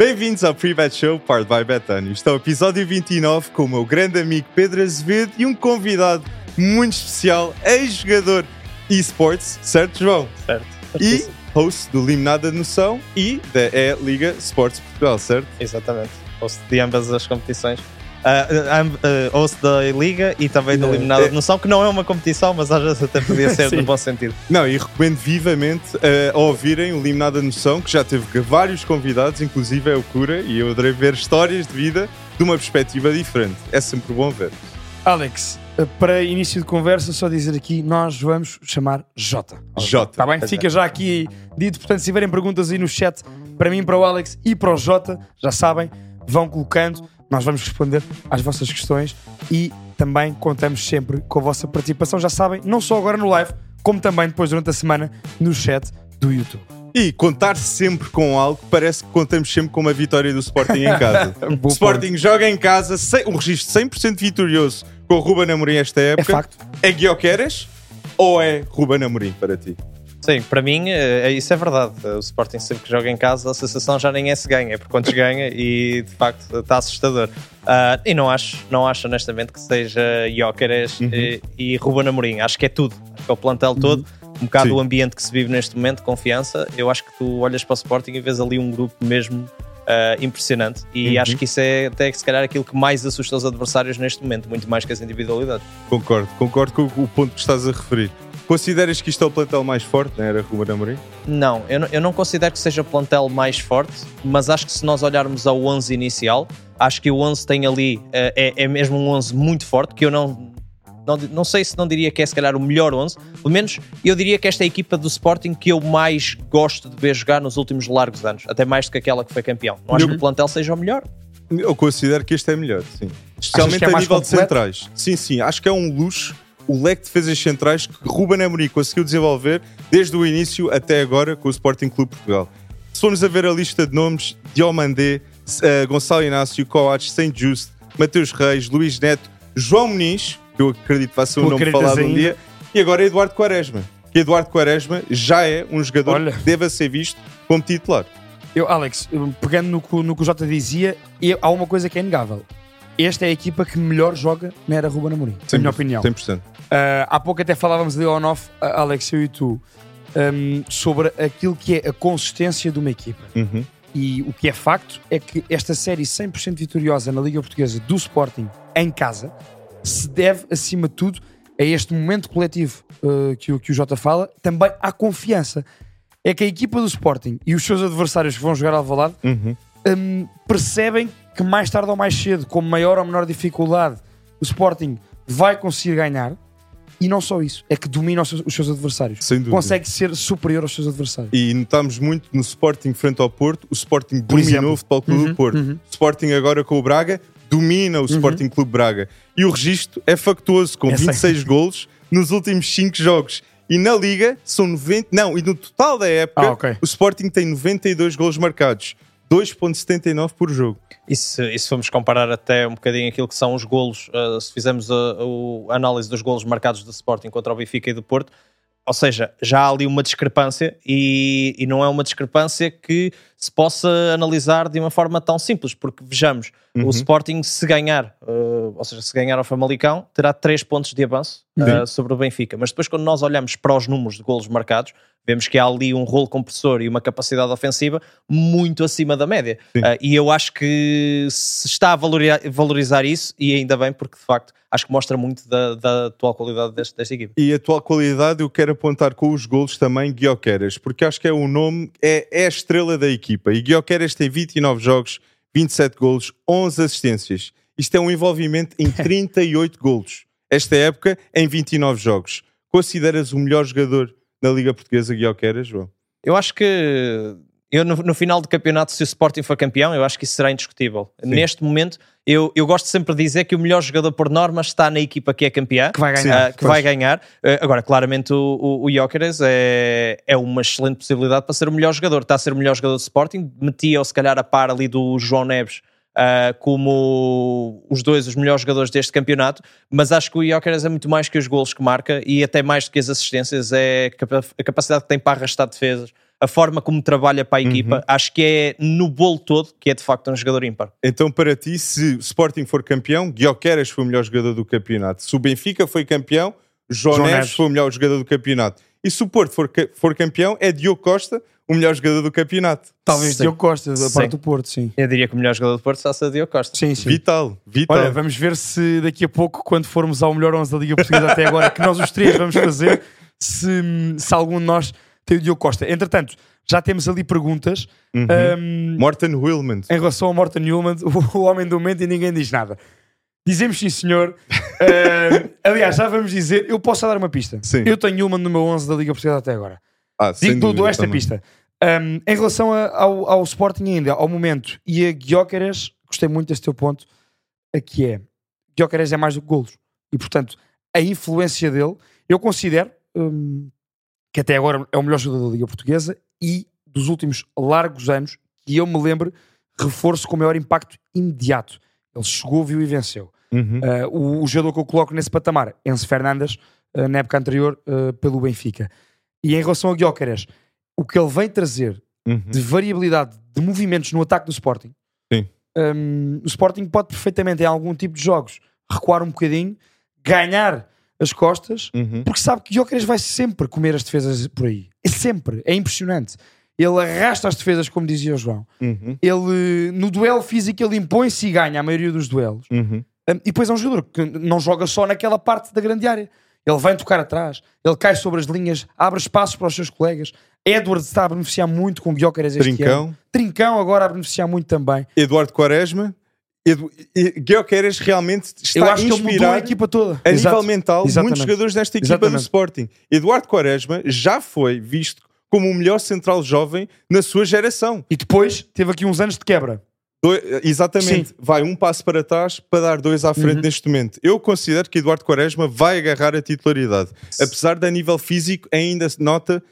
Bem-vindos ao Pre-Bet Show, Part by Betano. Isto é o episódio 29 com o meu grande amigo Pedro Azevedo e um convidado muito especial, ex-jogador eSports, certo, João? Certo. E host do Limonada Noção e da E-Liga Sports Portugal, certo? Exatamente. Host de ambas as competições. Uh, uh, host da Liga e também da Eliminada de Noção, que não é uma competição, mas às vezes até podia ser no bom sentido. Não, e recomendo vivamente uh, a ouvirem o Limonada de Noção, que já teve vários convidados, inclusive é o Cura, e eu adorei ver histórias de vida de uma perspectiva diferente. É sempre bom ver. Alex, para início de conversa, só dizer aqui, nós vamos chamar Jota. Jota. Está bem? Fica já aqui dito. Portanto, se tiverem perguntas aí no chat, para mim, para o Alex e para o Jota, já sabem, vão colocando nós vamos responder às vossas questões e também contamos sempre com a vossa participação. Já sabem, não só agora no live, como também depois durante a semana no chat do YouTube. E contar sempre com algo, parece que contamos sempre com uma vitória do Sporting em casa. o Sporting joga em casa, um registro 100% vitorioso com o Ruben Amorim esta época. É facto. É Guioqueras ou é Ruben Amorim para ti? Sim, para mim é, é, isso é verdade. O Sporting sempre que joga em casa, a sensação já nem é se ganha, é por quantos ganha e de facto está assustador. Uh, e não acho, não acho honestamente que seja Jóqueres uhum. e, e Ruben Amorim. Acho que é tudo. Acho que é o plantel uhum. todo. Um bocado Sim. o ambiente que se vive neste momento, confiança. Eu acho que tu olhas para o Sporting e vês ali um grupo mesmo Uh, impressionante e uhum. acho que isso é até se calhar aquilo que mais assusta os adversários neste momento, muito mais que as individualidades. Concordo, concordo com o ponto que estás a referir. Consideras que isto é o plantel mais forte na era Ruben Amorim? Não, eu não, eu não considero que seja o plantel mais forte, mas acho que se nós olharmos ao 11 inicial, acho que o 11 tem ali, eh, é, é mesmo um 11 muito forte, que eu não, não, não sei se não diria que é se calhar o melhor 11, pelo menos eu diria que esta é a equipa do Sporting que eu mais gosto de ver jogar nos últimos largos anos, até mais do que aquela que foi campeão. Não acho que o plantel seja o melhor. Eu considero que este é melhor, sim. Especialmente é a nível completo? de centrais. Sim, sim, acho que é um luxo o leque de defesas centrais que Ruben Amorim conseguiu desenvolver desde o início até agora com o Sporting Clube Portugal. Se formos a ver a lista de nomes, Diomandé, uh, Gonçalo Inácio, Coates, Saint Just, Mateus Reis, Luís Neto, João Muniz, que eu acredito que vai ser um nome falado um dia, e agora Eduardo Quaresma. Que Eduardo Quaresma já é um jogador Olha. que deva ser visto como titular. Eu, Alex, pegando no, no que o Jota dizia, há uma coisa que é inegável esta é a equipa que melhor joga na era Ruben Amorim, na minha opinião. 100%. Uh, há pouco até falávamos de on-off, Alex, eu e tu, um, sobre aquilo que é a consistência de uma equipa. Uhum. E o que é facto é que esta série 100% vitoriosa na Liga Portuguesa do Sporting em casa se deve, acima de tudo, a este momento coletivo uh, que, o, que o Jota fala, também à confiança. É que a equipa do Sporting e os seus adversários que vão jogar ao lado uhum. um, percebem que mais tarde ou mais cedo, com maior ou menor dificuldade, o Sporting vai conseguir ganhar. E não só isso, é que domina os seus, os seus adversários. Sem dúvida. Consegue ser superior aos seus adversários. E notamos muito no Sporting frente ao Porto, o Sporting dominou o Futebol Clube uhum, do Porto. Uhum. Sporting agora com o Braga, domina o uhum. Sporting Clube Braga. E o registro é factuoso, com é 26 sei. golos nos últimos 5 jogos. E na Liga são 90. Não, e no total da época, ah, okay. o Sporting tem 92 golos marcados. 2.79 por jogo. E se, e se formos comparar até um bocadinho aquilo que são os golos, uh, se fizermos a, a, análise dos golos marcados do Sporting contra o Benfica e do Porto, ou seja, já há ali uma discrepância e, e, não é uma discrepância que se possa analisar de uma forma tão simples, porque vejamos, uhum. o Sporting se ganhar, uh, ou seja, se ganhar ao Famalicão, terá 3 pontos de avanço uh, sobre o Benfica, mas depois quando nós olhamos para os números de golos marcados, vemos que há ali um rolo compressor e uma capacidade ofensiva muito acima da média. Uh, e eu acho que se está a valorizar, valorizar, isso, e ainda bem, porque de facto acho que mostra muito da, da atual qualidade deste, desta equipe. E a atual qualidade eu quero apontar com os golos também Guioqueras, porque acho que é o nome, é, é a estrela da equipa. E Guioqueras tem 29 jogos, 27 golos, 11 assistências. Isto é um envolvimento em 38 golos. Esta época, em 29 jogos. Consideras o melhor jogador na Liga Portuguesa Guioqueras, João? Eu acho que eu no, no, final do campeonato, se o Sporting for campeão, eu acho que isso será indiscutível. Sim. Neste momento, eu, eu gosto sempre de dizer que o melhor jogador por norma está na equipa que é campeã, que vai ganhar. Uh, que vai ganhar. Uh, agora, claramente, o, o, o é, é uma excelente possibilidade para ser o melhor jogador. Está a ser o melhor jogador do Sporting, metia-o se calhar a par ali do João Neves. Uh, como os dois os melhores jogadores deste campeonato, mas acho que o Jóqueres é muito mais que os golos que marca e até mais do que as assistências, é a capacidade que tem para arrastar defesas, a forma como trabalha para a equipa, uhum. acho que é no bolo todo que é de facto um jogador ímpar. Então, para ti, se Sporting for campeão, Guioqueras foi o melhor jogador do campeonato. Se o Benfica foi campeão, João, Neves foi o melhor jogador do campeonato. E se o Porto for, for campeão, é Diogo Costa o melhor jogador do campeonato. Talvez sim. Diogo Costa, da parte do Porto, sim. Eu diria que o melhor jogador do Porto está a ser Diogo Costa. Sim, sim. Vital, vital. Olha, vamos ver se daqui a pouco, quando formos ao melhor 11 da Liga Portuguesa até agora, que nós os três vamos fazer, se, se algum de nós tem o Diogo Costa. Entretanto, já temos ali perguntas. Uhum. Um, Morten Wilman. Em relação ao Morten Wilman, o, o homem do momento e ninguém diz nada. Dizemos sim, senhor. uh, aliás, já vamos dizer. Eu posso dar uma pista. Sim. Eu tenho uma no meu 11 da Liga Portuguesa até agora. Ah, Digo, dou esta também. pista. Um, em relação a, ao, ao Sporting ainda, ao momento, e a Guiocares, gostei muito desse teu ponto, aqui é, Guiocares é mais do que golos. E, portanto, a influência dele, eu considero um, que até agora é o melhor jogador da Liga Portuguesa e dos últimos largos anos, que eu me lembro, reforço com maior impacto imediato. Ele chegou, viu e venceu. Uhum. Uh, o, o, jogador que eu coloco nesse patamar, Enzo Fernandes, uh, na época anterior, uh, pelo Benfica. E em relação a Guiocares, o que ele vem trazer uhum. de variabilidade de movimentos no ataque do Sporting. Um, o Sporting pode perfeitamente, em algum tipo de jogos, recuar um bocadinho, ganhar as costas, uhum. porque sabe que Gyökeres vai sempre comer as defesas por aí. É sempre. É impressionante. Ele arrasta as defesas, como dizia o João. Uhum. Ele, no duelo físico, ele impõe-se e ganha a maioria dos duelos. Uhum. Um, e depois é um jogador que não joga só naquela parte da grande área. Ele vem tocar atrás, ele cai sobre as linhas, abre espaços para os seus colegas. Edward está a beneficiar muito com Guiocares este Trincão. ano. Trincão agora a beneficiar muito também. Eduardo Quaresma. Edu... Guiocares realmente está Eu acho mudou a equipa toda. A Exato. nível mental, Exatamente. muitos jogadores desta equipa Exatamente. do Sporting. Eduardo Quaresma já foi visto como o melhor central jovem na sua geração. E depois teve aqui uns anos de quebra. exatamente, Sim. vai um passo para trás para dar dois à frente uhum. neste momento. Eu considero que Eduardo Quaresma vai agarrar a titularidade, apesar de a nível físico ainda se nota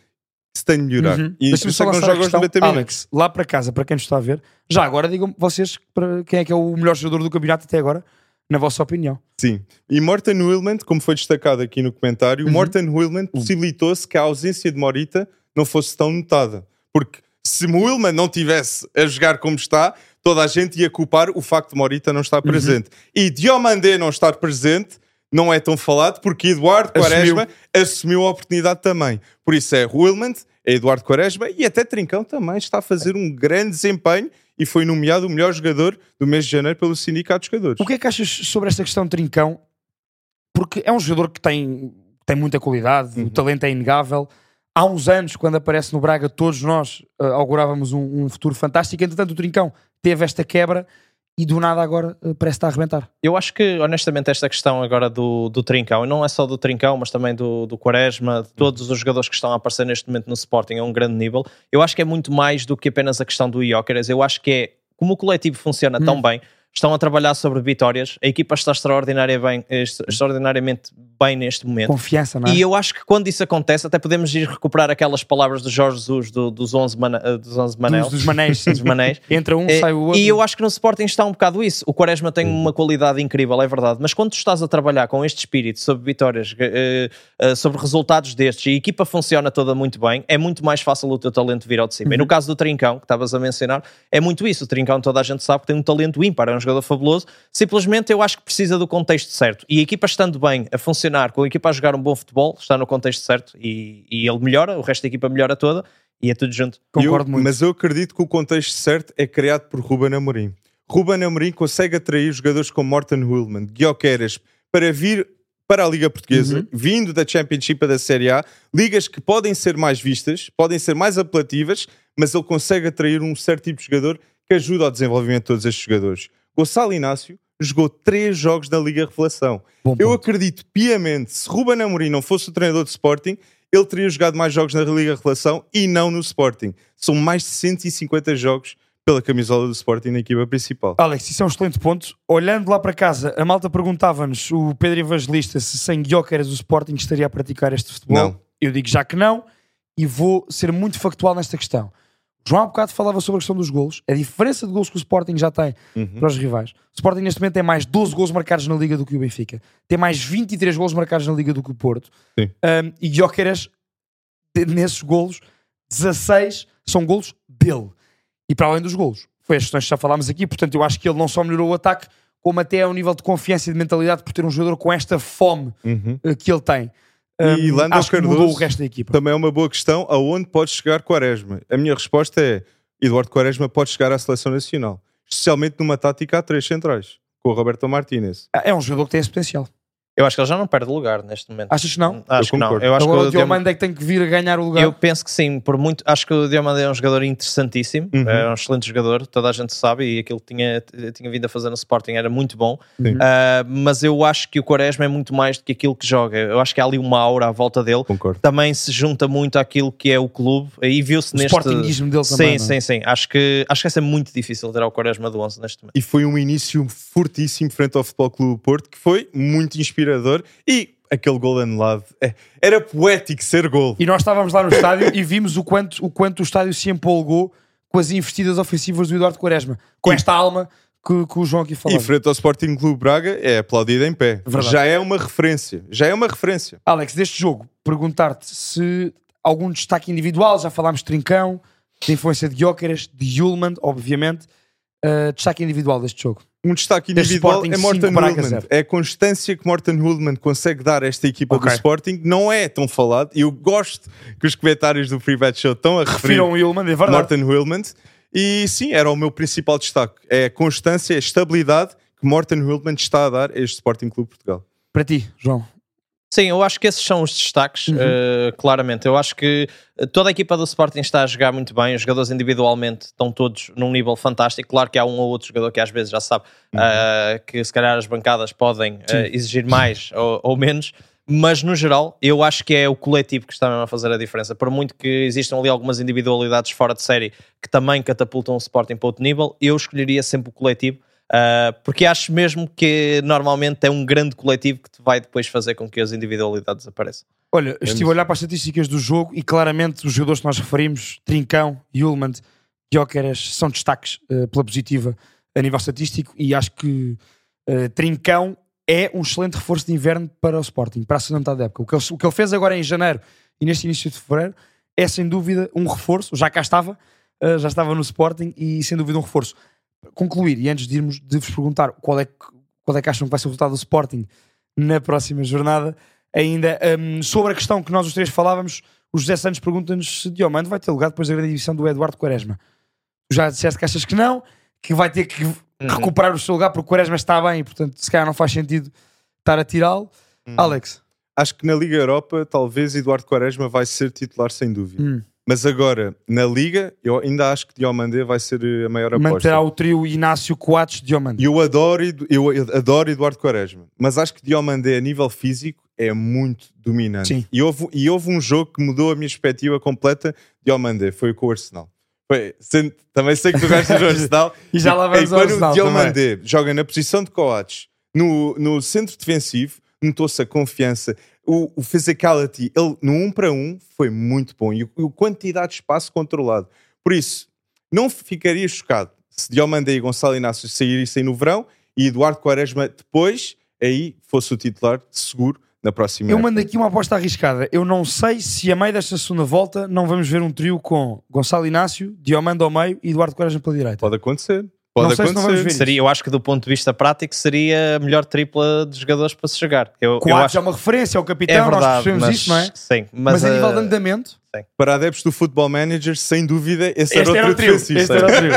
se tem de melhorar. Uhum. E Deixa-me só não joga os 90 minutos. Alex, lá para casa, para quem nos está a ver, já agora digam vocês para quem é que é o melhor jogador do campeonato até agora, na vossa opinião. Sim. E Morten Willman, como foi destacado aqui no comentário, uhum. Morten Willman possibilitou-se que a ausência de Morita não fosse tão notada. Porque se Willman não tivesse a jogar como está, toda a gente ia culpar o facto de Morita não estar uhum. presente. Uhum. E Diomandé não estar presente não é tão falado porque Eduardo Quaresma assumiu, assumiu a oportunidade também. Por isso é Wilmant, é Eduardo Quaresma e até Trincão também está a fazer um grande desempenho e foi nomeado o melhor jogador do mês de janeiro pelo Sindicato de Jogadores. O que é que achas sobre esta questão de Trincão? Porque é um jogador que tem, tem muita qualidade, uhum. o talento é inegável. Há uns anos, quando aparece no Braga, todos nós uh, augurávamos um, um futuro fantástico. Entretanto, o Trincão teve esta quebra e do nada agora uh, parece estar a arrebentar. Eu acho que, honestamente, esta questão agora do, do Trincão, e não é só do Trincão, mas também do, do Quaresma, de todos os jogadores que estão a aparecer neste momento no Sporting a um grande nível, eu acho que é muito mais do que apenas a questão do Iócaras. Eu acho que é como o coletivo funciona hum. tão bem, estão a trabalhar sobre vitórias, a equipa está extraordinária bem, extraordinariamente bem neste momento. Confiança, não é? E eu acho que quando isso acontece, até podemos ir recuperar aquelas palavras de Jorge Jesus do, dos 11 mana, eh, dos 11 manel, dos, dos manéis, dos manéis. Entra um, é, sai o outro. E eu acho que no Sporting está um bocado isso. O Quaresma tem uma qualidade incrível, é verdade, mas quando tu estás a trabalhar com este espírito sobre vitórias, sobre resultados destes, e a equipa funciona toda muito bem, é muito mais fácil o teu talento vir ao de cima. Uhum. E no caso do Trincão, que estavas a mencionar, é muito isso. O Trincão toda a gente sabe que tem um talento ímpar, um jogador fabuloso, simplesmente eu acho que precisa do contexto certo. E a equipa estando bem, a funcionar, com a equipa a jogar um bom futebol, está no contexto certo e, e ele melhora, o resto da equipa melhora toda e é tudo junto. Concordo eu, muito. Mas eu acredito que o contexto certo é criado por Ruben Amorim. Ruben Amorim consegue atrair jogadores como Morten Hullman, Guioqueras, para vir para a Liga Portuguesa, uhum. vindo da Championship da Série A, ligas que podem ser mais vistas, podem ser mais apelativas, mas ele consegue atrair um certo tipo de jogador que ajuda ao desenvolvimento de todos estes jogadores. Gonçalo Inácio jogou três jogos na Liga Revelação. Bom eu acredito piamente, se Ruben Amorim não fosse o treinador de Sporting, ele teria jogado mais jogos na Liga Revelação e não no Sporting. São mais de 150 jogos pela camisola do Sporting na equipa principal. Alex, isso é um excelente ponto. Olhando lá para casa, a malta perguntava-nos, o Pedro Evangelista, se sem Guioqueras o Sporting estaria a praticar este futebol. Não. Eu digo já que não, e vou ser muito factual nesta questão. João há bocado falava sobre a questão dos golos, a diferença de golos que o Sporting já tem uhum. para os rivais. O Sporting neste momento tem mais 12 golos marcados na Liga do que o Benfica, tem mais 23 golos marcados na Liga do que o Porto. Um, e Gyökeres, nesses golos, 16 são golos dele. E para além dos golos, foi as questões que já falámos aqui, portanto eu acho que ele não só melhorou o ataque, como até o nível de confiança e de mentalidade por ter um jogador com esta fome Uhum. eh, que ele tem. E Um, Lando Cardoso o resto da equipa. Também é uma boa questão. Aonde pode chegar Quaresma? A minha resposta é: Eduardo Quaresma pode chegar à seleção nacional, especialmente numa tática a três centrais, com o Roberto Martínez. É um jogador que tem esse potencial. Eu acho que ele já não perde lugar neste momento. Achas que não? Acho Eu que não. Eu acho Agora que o Diomande é que tem que vir a ganhar o lugar. Eu penso que sim, por muito. Acho que o Diomande é um jogador interessantíssimo, Uhum. é um excelente jogador, toda a gente sabe, e aquilo que tinha, tinha vindo a fazer no Sporting era muito bom. Sim. Ah, mas eu acho que o Quaresma é muito mais do que aquilo que joga. Eu acho que há ali uma aura à volta dele. Concordo. Também se junta muito àquilo que é o clube, aí viu-se o neste. sportinguismo dele Sim, também. não é? sim, sim. Acho que, acho que vai ser muito difícil tirar o Quaresma do 11 neste momento. E foi um início fortíssimo frente ao Futebol Clube do Porto, que foi muito E aquele gol anulado, é, era poético ser gol. E nós estávamos lá no estádio e vimos o quanto, o quanto o estádio se empolgou com as investidas ofensivas do Eduardo Quaresma. Com E- esta alma que, que o João aqui E falou. frente ao Sporting Clube Braga é aplaudido em pé. Verdade. Já é uma referência. Já é uma referência. Alex, deste jogo, perguntar-te se algum destaque individual, já falámos de Trincão, de influência de Gyökeres, de Yulman, obviamente. Uh, destaque individual deste jogo. Um destaque individual é Morten Hulman. É a constância que Morten Hulman consegue dar a esta equipa Ok. do Sporting. Não é tão falado. E eu gosto que os comentários do Free Bet Show estão a referir Yulman, é verdade. Morten Hulman. E sim, era o meu principal destaque. É a constância, a estabilidade que Morten Hulman está a dar a este Sporting Clube Portugal. Para ti, João. Sim, eu acho que esses são os destaques, Uhum. eh, claramente. Eu acho que eh, toda a equipa do Sporting está a jogar muito bem, os jogadores individualmente estão todos num nível fantástico. Claro que há um ou outro jogador que às vezes já sabe eh, que se calhar as bancadas podem eh, exigir mais ou, ou menos, mas no geral eu acho que é o coletivo que está mesmo a fazer a diferença. Por muito que existam ali algumas individualidades fora de série que também catapultam o Sporting para outro nível, eu escolheria sempre o coletivo. Uh, porque acho mesmo que normalmente é um grande coletivo que te vai depois fazer com que as individualidades apareçam. Olha, estive a olhar para as estatísticas do jogo e claramente os jogadores que nós referimos, Trincão, Yulman, Gyökeres, são destaques eh, pela positiva a nível estatístico e acho que eh, Trincão é um excelente reforço de inverno para o Sporting, para a segunda metade da época. O que, ele, o que ele fez agora em janeiro e neste início de fevereiro é sem dúvida um reforço, já cá estava, já estava no Sporting e sem dúvida um reforço. Concluir, e antes de irmos, de vos perguntar qual é, que, qual é que acham que vai ser o resultado do Sporting na próxima jornada, ainda hum, sobre a questão que nós os três falávamos, o José Santos pergunta-nos se Diomando vai ter lugar depois da grande divisão do Eduardo Quaresma. Tu já disseste que achas que não, que vai ter que recuperar o seu lugar porque o Quaresma está bem e portanto se calhar não faz sentido estar a tirá-lo. Alex, Acho que na Liga Europa, talvez Eduardo Quaresma vai ser titular sem dúvida. Hum. Mas agora, na Liga, eu ainda acho que Diomandé vai ser eh, a maior aposta. manterá o trio Inácio Coates Diomando. E eu adoro, eu adoro Eduardo Quaresma, mas acho que Diomandé a nível físico é muito dominante. Sim. E houve, e houve um jogo que mudou a minha perspectiva completa. Diomandé foi com o Arsenal. Foi- sendo- também sei que tu gostas do Arsenal. E já lá vamos e ao quando Arsenal o Diomandé joga na posição de Coates no, no centro defensivo, notou-se a confiança, o, o physicality, ele no 1 para 1 foi muito bom e o, a quantidade de espaço controlado. Por isso, não ficaria chocado se Diomandé e Gonçalo Inácio saíssem no verão e Eduardo Quaresma depois aí fosse o titular seguro na próxima Eu época. mando aqui uma aposta arriscada. Eu não sei se a meio desta segunda volta não vamos ver um trio com Gonçalo Inácio, Diomando ao meio e Eduardo Quaresma pela direita. Pode acontecer. Pode Não sei se não acontecer. vamos ver. Seria, eu acho que do ponto de vista prático seria a melhor tripla de jogadores para se jogar. Eu, eu Coates acho é uma referência, é o é capitão, nós verdade, percebemos mas, isso, não é? Sim, Mas, mas, a nível de eh, andamento, Para adeptos do Football Manager, sem dúvida, esse este era o trio. Este era o trio.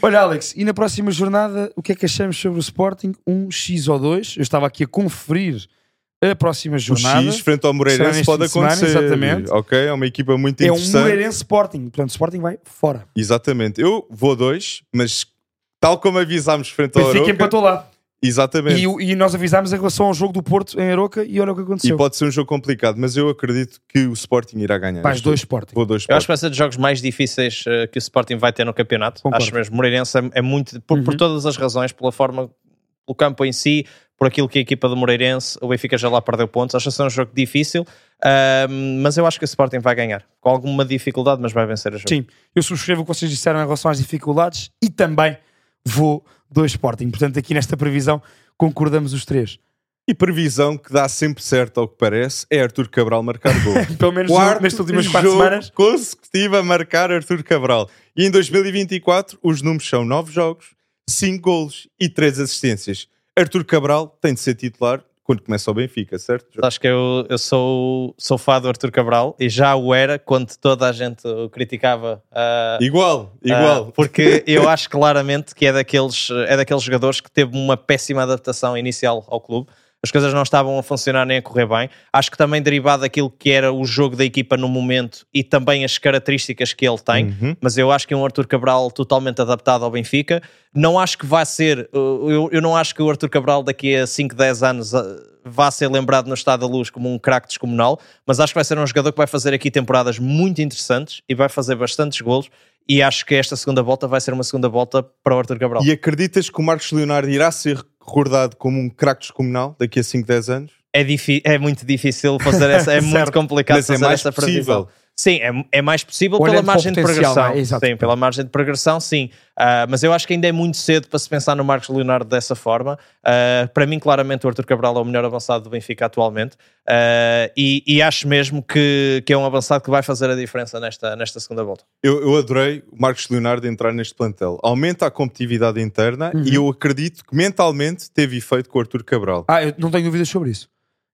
Olha, Alex, e na próxima jornada, o que é que achamos sobre o Sporting? Um X ou dois? Eu estava aqui a conferir a próxima O jornada. X frente ao Moreirense pode de semana, acontecer. exatamente. Ok, é uma equipa muito é um interessante. Moreirense Sporting. Portanto, o Sporting vai fora. Exatamente. Eu vou dois, mas tal como avisámos frente ao Benfica Aroca, empatou lá. exatamente. E, o- e nós avisámos em relação ao jogo do Porto em Aroca e olha o que E aconteceu. pode ser um jogo complicado, mas eu acredito que o Sporting irá ganhar. Vais este dois. Sporting. Vou dois Eu acho que Sporting. vai ser dos jogos mais difíceis eh, que o Sporting vai ter no campeonato. Concordo. Acho mesmo. Moreirense é, é muito, por, por Uhum. todas as razões, pela forma, pelo campo em si, por aquilo que a equipa do Moreirense, o Benfica já lá perdeu pontos. Acho que vai ser um jogo difícil, mas eu acho que o Sporting vai ganhar. Com alguma dificuldade, mas vai vencer o jogo. Sim, eu subscrevo o que vocês disseram em relação às dificuldades e também vou do Sporting. Portanto, aqui nesta previsão concordamos os três. E previsão que dá sempre certo ao que parece é Arthur Cabral marcar gol. Pelo menos Quarto nestas últimas quatro jogo semanas. consecutivo a marcar Arthur Cabral. E em 2024 os números são 9 jogos, 5 golos e 3 assistências. Arthur Cabral tem de ser titular quando começa o Benfica, certo? Acho que eu, eu sou, sou fã do Arthur Cabral e já o era quando toda a gente o criticava. ah, Igual, igual. porque eu acho claramente que é daqueles, é daqueles jogadores que teve uma péssima adaptação inicial ao clube. As coisas não estavam a funcionar nem a correr bem. Acho que também derivado daquilo que era o jogo da equipa no momento e também as características que ele tem. Uhum. Mas eu acho que é um Arthur Cabral totalmente adaptado ao Benfica. Não acho que vai ser. uh, Eu, eu não acho que o Arthur Cabral daqui a 5, 10 anos uh, vá ser lembrado no Estado da Luz como um craque descomunal, mas acho que vai ser um jogador que vai fazer aqui temporadas muito interessantes e vai fazer bastantes golos. E acho que esta segunda volta vai ser uma segunda volta para o Arthur Cabral. E acreditas que o Marcos Leonardo irá ser recordado como um craque descomunal daqui a 5, 10 anos? É, é muito difícil fazer essa, é muito complicado Mas é fazer mais essa possível. previsão. Sim, é, é mais possível Olhando pela margem de progressão. é? Sim, pela margem de progressão, sim. Ah, mas eu acho que ainda é muito cedo para se pensar no Marcos Leonardo dessa forma. Ah, para mim, claramente, o Arthur Cabral é o melhor avançado do Benfica atualmente. Ah, e, e acho mesmo que, que é um avançado que vai fazer a diferença nesta, nesta segunda volta. Eu, eu adorei o Marcos Leonardo entrar neste plantel. Aumenta a competitividade interna Uhum. e eu acredito que mentalmente teve efeito com o Arthur Cabral. Ah, eu não tenho dúvidas sobre isso.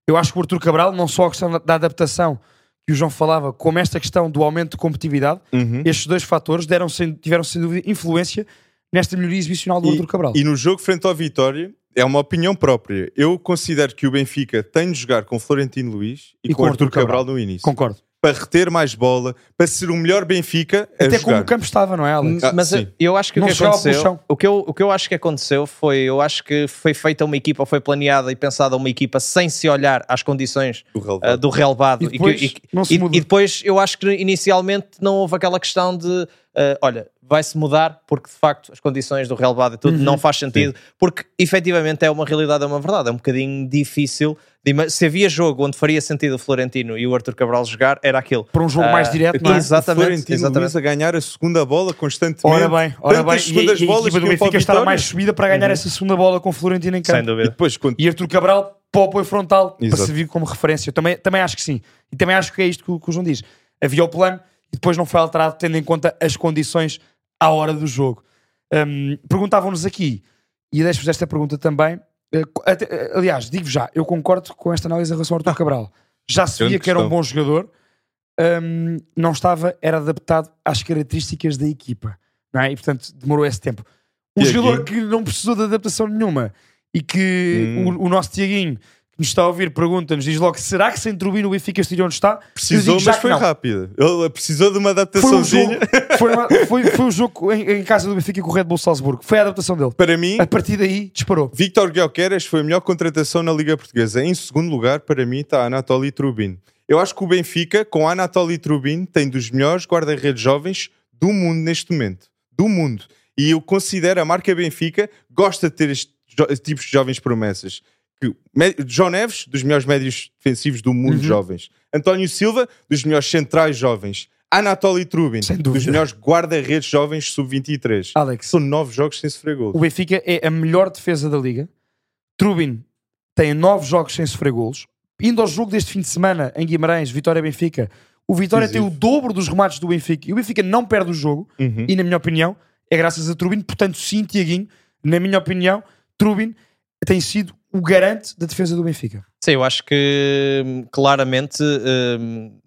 Eu acho que o Arthur Cabral, não só a questão da, da adaptação que o João falava, como esta questão do aumento de competitividade, Uhum. estes dois fatores deram sem, tiveram sem dúvida influência nesta melhoria exibicional do Arthur Cabral. E no jogo frente ao Vitória, é uma opinião própria. Eu considero que o Benfica tem de jogar com Florentino Luís e, com, o Arthur Cabral, no início. Concordo. Para reter mais bola, para ser o melhor Benfica a Até jogar. como o campo estava, não é, Alex? Ah, mas sim. eu, eu acho que Não o que aconteceu, o que, eu, o que eu acho que aconteceu foi, eu acho que foi feita uma equipa, foi planeada e pensada uma equipa sem se olhar às condições Do relevado. uh, do relevado. E depois que- e- muda. e depois eu acho que inicialmente não houve aquela questão de, uh, olha, vai-se mudar porque de facto as condições do relevado e tudo Uhum. não faz sentido, porque efetivamente é uma realidade, é uma verdade, é um bocadinho difícil. de se havia jogo onde faria sentido o Florentino e o Arthur Cabral jogar, era aquele. Para um jogo Ah, mais direto, não é? exatamente, O Florentino exatamente. Luís a ganhar a segunda bola constantemente. Ora bem, ora bem. Tantas E, segundas e a bolas equipa do que iam para o Benfica estava mais subida para ganhar essa segunda bola com o Florentino em campo. Sem E dúvida. depois, quando E Arthur Cabral para o apoio frontal para Exato. servir como referência. Eu também, também acho que sim. E também acho que é isto que, o- que o João diz. Havia o plano e depois não foi alterado tendo em conta as condições à hora do jogo. Hum, Perguntavam-nos aqui, e deixo-vos esta pergunta também. eh, até- eh, aliás, digo já, eu concordo com esta análise em relação ao Arthur Cabral. Já se via que era um bom jogador, hum, não estava, era adaptado às características da equipa. É? E portanto demorou esse tempo. Um Tiaguinho. jogador que não precisou de adaptação nenhuma e que Hum. o, o nosso Tiaguinho que nos está a ouvir pergunta-nos, diz logo: será que sem Turbino o Benfica estaria onde está? precisou, mas foi não. rápido. Ele precisou de uma Foi um jogo, adaptaçãozinha. foi, foi, um jogo em, em casa do Benfica com o Red Bull Salzburgo. Foi a adaptação dele. Para mim, A partir daí disparou. Victor Guilherme foi a melhor contratação na Liga Portuguesa. Em segundo lugar, para mim, está Anatoly Trubin. Eu acho que o Benfica, com Anatoly Trubin, tem dos melhores guarda-redes jovens do mundo neste momento. Do mundo. E eu considero a marca Benfica gosta de ter estes jo- tipos de jovens promessas. Que, João Neves, dos melhores médios defensivos do mundo Uhum. jovens. António Silva, dos melhores centrais jovens. Anatoly Trubin, dos melhores guarda-redes jovens sub-23. Alex, São nove jogos sem sofrer gols. o Benfica é a melhor defesa da liga. Trubin tem nove jogos sem sofrer golos. Indo ao jogo deste fim de semana em Guimarães, Vitória Benfica, o Vitória tem o dobro dos remates do Benfica e o Benfica não perde o jogo. Uhum. E na minha opinião, é graças a Trubin. Portanto, sim, Tiaguinho, na minha opinião, Trubin tem sido o garante da defesa do Benfica. Sim, eu acho que hum, claramente hum,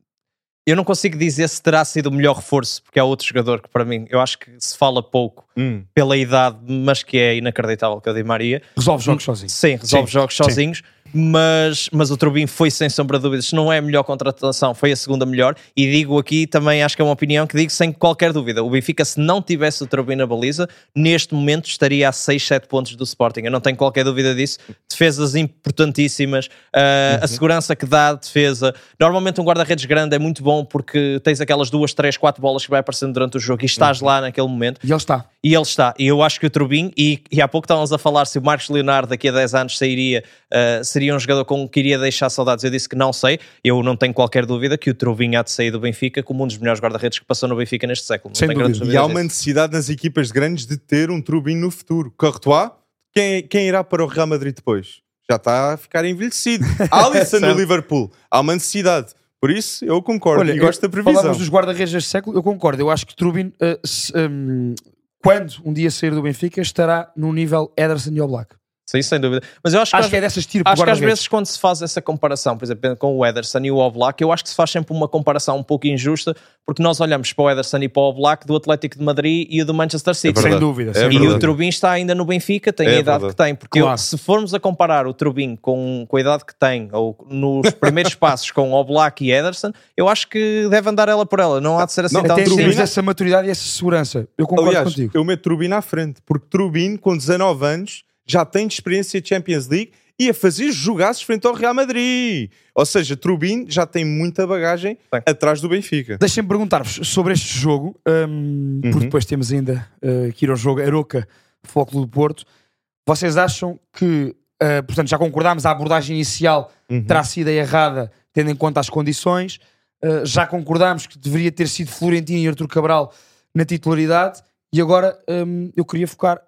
eu não consigo dizer se terá sido o melhor reforço, porque há outro jogador que para mim eu acho que se fala pouco Hum. pela idade, mas que é inacreditável que é o Di Maria. Resolve jogos sozinho. Sim, resolve Sim, jogos sim. sozinhos, mas, mas o Trubin foi sem sombra de dúvidas, se não é a melhor contratação, foi a segunda melhor. E digo aqui também, acho que é uma opinião que digo sem qualquer dúvida: o Benfica, se não tivesse o Trubin na baliza, neste momento estaria a 6, 7 pontos do Sporting. Eu não tenho qualquer dúvida disso. Defesas importantíssimas, uh, a segurança que dá a defesa. Normalmente, um guarda-redes grande é muito bom porque tens aquelas duas, três, quatro bolas que vai aparecendo durante o jogo e estás lá naquele momento. E ele está. E ele está. E eu acho que o Trubin, e, e há pouco estávamos a falar se o Marcos Leonardo daqui a 10 anos sairia, uh, seria um jogador com que iria deixar saudades. Eu disse que não sei. Eu não tenho qualquer dúvida que o Trubin há de sair do Benfica como um dos melhores guarda-redes que passou no Benfica neste século. Não Sem dúvida. E há uma disso. necessidade nas equipas grandes de ter um Trubin no futuro. Courtois, quem, quem irá para o Real Madrid depois? já está a ficar envelhecido. Alisson no Liverpool, há uma necessidade. Por isso, eu concordo Olha, e gosto da previsão. Falávamos dos guarda-redes deste século, eu concordo. Eu acho que Trubin, uh, se, um, quando um dia sair do Benfica, estará no nível Ederson e Oblak. Sim, sem dúvida. Mas eu acho, acho que, que é dessas tiro Acho que às vezes quando se faz essa comparação, por exemplo, com o Ederson e o Oblak, eu acho que se faz sempre uma comparação um pouco injusta, porque nós olhamos para o Ederson e para o Oblak do Atlético de Madrid e o do Manchester City. É sem dúvida. É e o Trubin está ainda no Benfica, tem é a idade verdade. que tem. Porque claro. eu, se formos a comparar o Trubin com, com a idade que tem, ou nos primeiros passos com o Oblak e Ederson, eu acho que deve andar ela por ela. Não há de ser assim não, tão Temos essa maturidade e essa segurança. Eu concordo Aliás, contigo. Eu meto Trubin à frente, porque Trubin, com 19 anos já tem de experiência de Champions League e a fazer jogaços frente ao Real Madrid. Ou seja, Trubin já tem muita bagagem Bem. atrás do Benfica. Deixem-me perguntar-vos sobre este jogo, um, uhum. porque depois temos ainda uh, que ir ao jogo Aroca, Foco do Porto. Vocês acham que, uh, portanto, já concordámos, a abordagem inicial uhum. terá sido errada, tendo em conta as condições. Uh, já concordámos que deveria ter sido Florentino e Artur Cabral na titularidade. E agora um, eu queria focar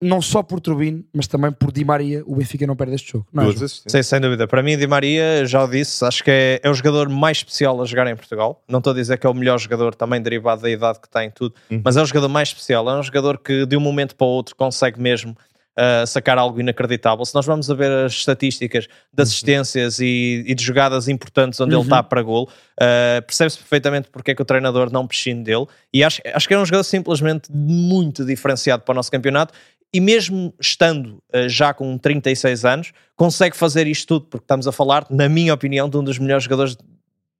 não só por Turbine, mas também por Di Maria, o Benfica não perde este jogo. Não é, Sim, sem dúvida. Para mim, Di Maria, já o disse, acho que é, é o jogador mais especial a jogar em Portugal. Não estou a dizer que é o melhor jogador, também derivado da idade que tem, tudo, uhum. mas é o jogador mais especial. É um jogador que de um momento para o outro consegue mesmo uh, sacar algo inacreditável. Se nós vamos a ver as estatísticas de uhum. assistências uhum. e, e, de jogadas importantes onde uhum. ele está para gol, uh, percebe-se perfeitamente porque é que o treinador não prescinde dele. E acho, acho que é um jogador simplesmente muito diferenciado para o nosso campeonato e mesmo estando uh, já com 36 anos, consegue fazer isto tudo, porque estamos a falar, na minha opinião, de um dos melhores jogadores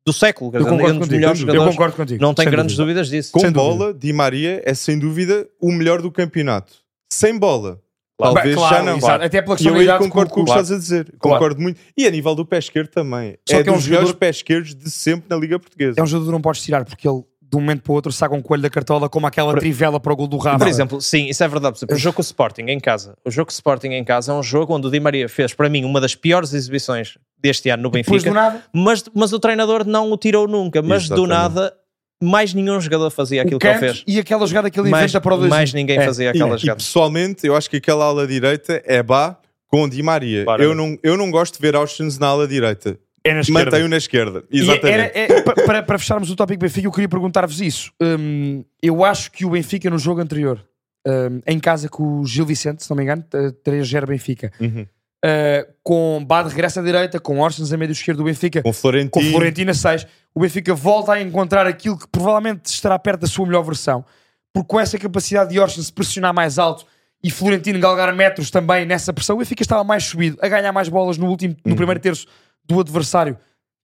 do século. Eu concordo, um contigo, melhores eu concordo contigo. Não tenho grandes dúvida. dúvidas disso. Com sem bola, dúvida. Di Maria é sem dúvida o melhor do campeonato. Sem bola. Claro. Talvez claro, já não. Exato. Até pela e eu aí concordo com o que estás a dizer. Concordo muito. E a nível do pé esquerdo também. Só é que é um dos jogador... melhores pé esquerdos de sempre na Liga Portuguesa. É um jogador que não podes tirar, porque ele de um momento para o outro saca um coelho da cartola como aquela por, trivela para o gol do Rafa. Por exemplo, sim, isso é verdade. Exemplo, o jogo com o Sporting em casa. O jogo com o Sporting em casa é um jogo onde o Di Maria fez, para mim, uma das piores exibições deste ano no Benfica. Mas, mas o treinador não o tirou nunca. Mas Exatamente. do nada mais nenhum jogador fazia aquilo que ele fez. E aquela jogada que ele mais, inventa para o dois. Mais ninguém é. fazia aquela e, jogada. E pessoalmente, eu acho que aquela ala direita é Bá com Di Maria. Eu não, eu não gosto de ver Auschwitz na ala direita. É na esquerda. Mantenho na esquerda. Exatamente. É, para, para fecharmos o tópico Benfica, eu queria perguntar-vos isso. Um, eu acho que o Benfica no jogo anterior, um, em casa com o Gil Vicente, se não me engano, 3-0 Benfica. Uhum. Uh, com Bad regressa à direita, com Orsens a meio esquerdo do Benfica, com Florentino. com Florentino a 6, o Benfica volta a encontrar aquilo que provavelmente estará perto da sua melhor versão, porque com essa capacidade de Orsens pressionar mais alto e Florentino galgar metros também nessa pressão, o Benfica estava mais subido, a ganhar mais bolas no último, no uhum. primeiro terço do adversário,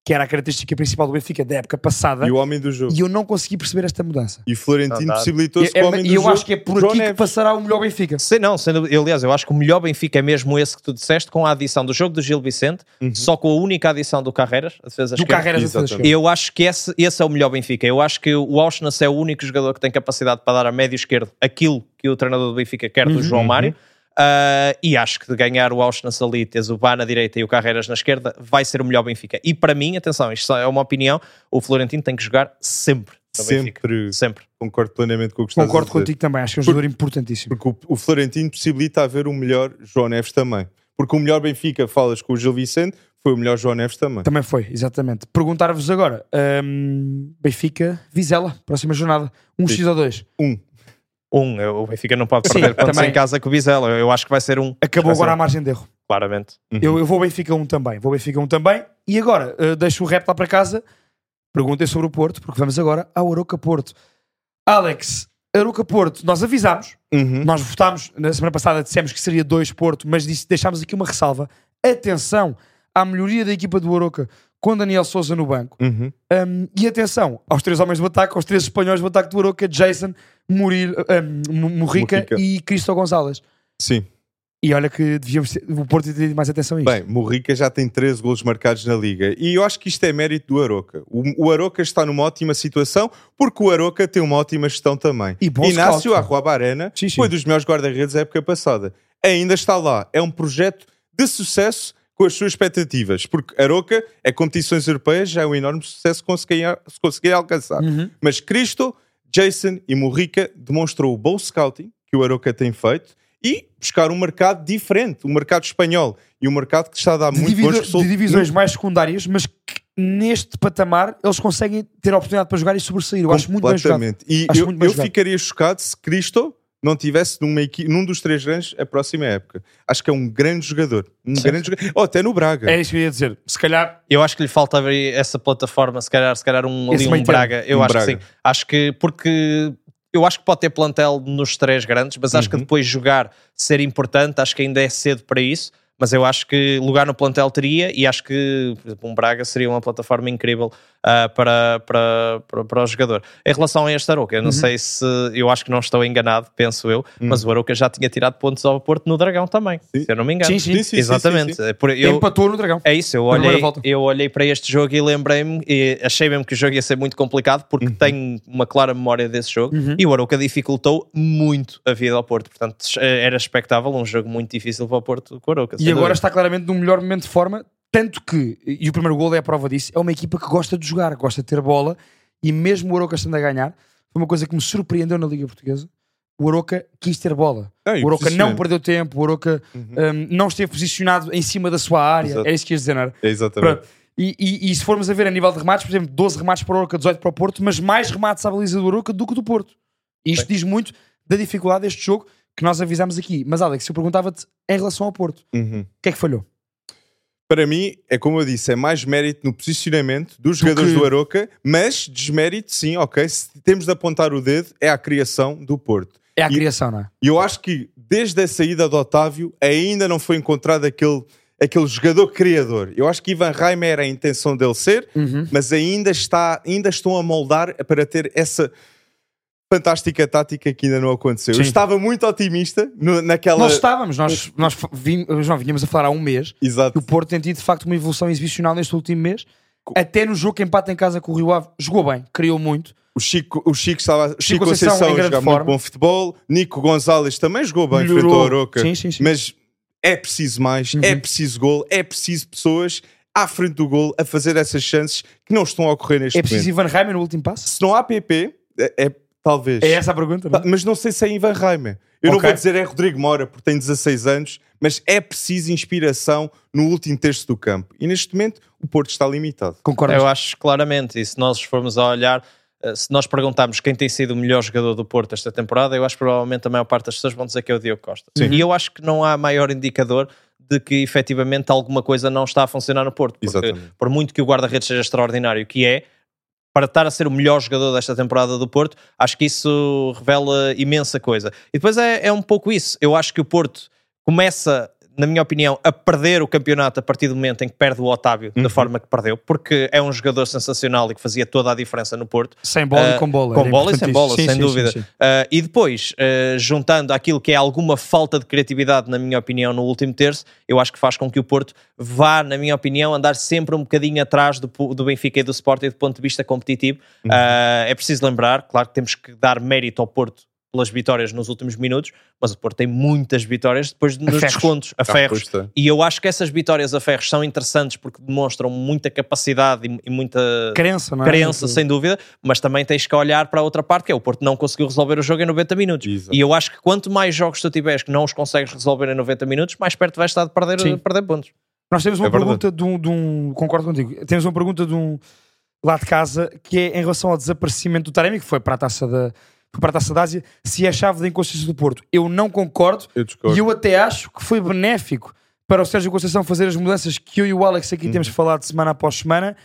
que era a característica principal do Benfica da época passada. E o homem do jogo. E eu não consegui perceber esta mudança. E Florentino possibilitou-se com o homem do jogo. E eu acho que é por João aqui Neves. que passará o melhor Benfica. Sim, não, sendo, eu, aliás, eu acho que o melhor Benfica é mesmo esse que tu disseste, com a adição do jogo do Gil Vicente, uhum. só com a única adição do Carreiras, a defesa do esquerda. Carreiras, a defesa Eu acho que esse, esse é o melhor Benfica. Eu acho que o Auschwitz é o único jogador que tem capacidade para dar a médio esquerdo aquilo que o treinador do Benfica quer do uhum. João Mário. Uhum. Uh, e acho que de ganhar o Auschwitz ali, teres o Bá na direita e o Carreiras na esquerda, vai ser o melhor Benfica. E para mim, atenção, isto é uma opinião, o Florentino tem que jogar sempre. Sempre. Sempre. Concordo plenamente com o que estás Concordo contigo também, acho que é um jogador importantíssimo. Porque o, o, Florentino possibilita haver o melhor João Neves também. Porque o melhor Benfica, falas com o Gil Vicente, foi o melhor João Neves também. Também foi, exatamente. Perguntar-vos agora, um, Benfica, Vizela, próxima jornada, 1 um X ou 2? 1. Um. Um, o Benfica não pode perder pontos também. em casa com o Vizela. Eu acho que vai ser um. Acabou agora ser... a margem de erro. Claramente. Uhum. Eu, eu vou Benfica um também. Vou Benfica um também. E agora, uh, deixo o rap lá para casa. Perguntem sobre o Porto, porque vamos agora ao Aroca Porto. Alex, Aroca Porto, nós avisámos, uhum. nós votámos, na semana passada dissemos que seria dois Porto, mas disse, deixámos aqui uma ressalva. Atenção à melhoria da equipa do Aroca com Daniel Souza no banco. Uhum. Um, e atenção aos três homens do ataque, aos três espanhóis do ataque do Aroca, Jason, Muril, um, Murrica, e Cristo Gonzalez. Sim. E olha que devíamos ter, o Porto ter mais atenção a isto. Bem, Murrica já tem 13 golos marcados na Liga e eu acho que isto é mérito do Aroca. O, o Aroca está numa ótima situação porque o Aroca tem uma ótima gestão também. E Inácio Arruabarena foi dos melhores guarda-redes da época passada. Ainda está lá. É um projeto de sucesso com as suas expectativas, porque Aroca é competições europeias, já é um enorme sucesso se conseguir alcançar. Uhum. Mas Cristo, Jason e Murrica demonstrou o bom scouting que o Aroca tem feito e buscar um mercado diferente, um mercado espanhol e um mercado que está a dar de, muito bons de resultados. divisões mais secundárias, mas que neste patamar eles conseguem ter a oportunidade para jogar e sobressair. Eu acho muito bem jogado. E Acho eu, eu ficaria chocado se Cristo não tivesse numa equi- num dos três grandes a próxima época. Acho que é um grande jogador. Um grande jogador. Oh, até no Braga. É isso que eu ia dizer. Se calhar Eu acho que lhe falta abrir essa plataforma, se calhar, se calhar um, ali um. Braga. Eu Um acho Braga. que sim. Acho que porque eu acho que pode ter plantel nos três grandes, mas acho que Uhum. depois jogar ser importante, acho que ainda é cedo para isso. Mas eu acho que lugar no plantel teria e acho que por exemplo, um Braga seria uma plataforma incrível ah, para, para, para, para o jogador. Em relação a este Aroca, eu Uhum. não sei se eu acho que não estou enganado, penso eu, mas o Aroca já tinha tirado pontos ao Porto no Dragão também, Sim. se eu não me engano. Sim, sim. Sim, Exatamente. sim, sim. Por- eu, empatou no Dragão. é isso, eu olhei, eu olhei para este jogo e lembrei-me, e achei mesmo que o jogo ia ser muito complicado, porque Uhum. tenho uma clara memória desse jogo, e o Arouca dificultou muito a vida ao Porto, portanto era expectável um jogo muito difícil para o Porto com o Arouca. E agora dúvida. está claramente num melhor momento de forma, tanto que, e o primeiro gol é a prova disso, é uma equipa que gosta de jogar, gosta de ter bola, e mesmo o Aroca estando a ganhar, foi uma coisa que me surpreendeu na Liga Portuguesa. O Aroca quis ter bola. E O Aroca não perdeu tempo, o Aroca um, não esteve posicionado em cima da sua área. Exato. É isso que ias dizer, não era? É exatamente. Pronto. E, e- e se formos a ver a nível de remates, por exemplo, 12 remates para o Aroca, 18 para o Porto, mas mais remates à baliza do Aroca do que do Porto. E isto diz muito da dificuldade deste jogo que nós avisámos aqui. Mas, Alex, eu perguntava-te em relação ao Porto, o Uhum. que é que falhou? Para mim, é como eu disse, é mais mérito no posicionamento dos jogadores que- do Aroca, mas desmérito, sim, ok. Se temos de apontar o dedo, é a criação do Porto. É a E- criação, não é? E eu acho que desde a saída do Otávio ainda não foi encontrado aquele, aquele jogador criador. Eu acho que Ivan Reimer era a intenção dele ser, Uhum. mas ainda, está, ainda estão a moldar para ter essa fantástica tática que ainda não aconteceu. Sim. Eu estava muito otimista no- naquela. Nós estávamos, nós, nós vinhamos a falar há um mês que Exato. o Porto tem tido de facto uma evolução exibicional neste último mês. Até no jogo que empata em casa com o Rio Ave, jogou bem, criou muito. O Chico, o Chico estava. o Chico Conceição Conceição a forma. muito bom futebol. Nico Gonzalez também jogou bem Melhorou. ao Aroca. Sim, sim, sim. Mas é preciso mais, Uhum. é preciso gol, é preciso pessoas à frente do gol a fazer essas chances que não estão a ocorrer neste É preciso momento. Ivan Reimer no último passo? Se não há PP, é, é- talvez. É essa a pergunta, não é? Mas não sei se é Ivan Reimer. Eu não Ok. vou dizer é Rodrigo Mora, porque tem 16 anos, mas é preciso inspiração no último terço do campo. E neste momento o Porto está limitado. Concordas? Eu acho claramente, e se nós formos a olhar, eh, se nós perguntarmos quem tem sido o melhor jogador do Porto esta temporada, eu acho que provavelmente a maior parte das pessoas vão dizer que é o Diogo Costa. E eu acho que não há maior indicador de que efetivamente alguma coisa não está a funcionar no Porto. Porque Exatamente. por muito que o guarda-redes seja extraordinário, que é, para estar a ser o melhor jogador desta temporada do Porto, acho que isso revela imensa coisa. E depois é, é um pouco isso. Eu acho que o Porto começa, na minha opinião, a perder o campeonato a partir do momento em que perde o Otávio Uhum. da forma que perdeu, porque é um jogador sensacional e que fazia toda a diferença no Porto. Sem bola Ah, e com bola. Com bola e sem bola. Sim, sem sim, dúvida. sim. Ah, e depois, ah, juntando aquilo que é alguma falta de criatividade, na minha opinião, no último terço, eu acho que faz com que o Porto vá, na minha opinião, andar sempre um bocadinho atrás do, do Benfica e do Sporting do ponto de vista competitivo. Uhum. Ah, é preciso lembrar, claro que temos que dar mérito ao Porto pelas vitórias nos últimos minutos, mas o Porto tem muitas vitórias depois nos ferros. descontos, a ferros. E eu acho que essas vitórias a ferros são interessantes porque demonstram muita capacidade e, e muita Crença, não é? crença, sem dúvida, mas também tens que olhar para a outra parte, que é o Porto não conseguiu resolver o jogo em 90 minutos. Exato. E eu acho que quanto mais jogos tu tiveres que não os consegues resolver em 90 minutos, mais perto vais estar de perder, Sim. perder pontos. Nós temos uma É pergunta de um, de um- Concordo contigo. Temos uma pergunta de um lá de casa que é em relação ao desaparecimento do Taremi, que foi para a taça da. Foi Para a taça da Ásia, se é a chave da inconsciência do Porto. Eu não concordo Eu e eu até acho que foi benéfico para o Sérgio Conceição fazer as mudanças que eu e o Alex aqui temos falado semana após semana,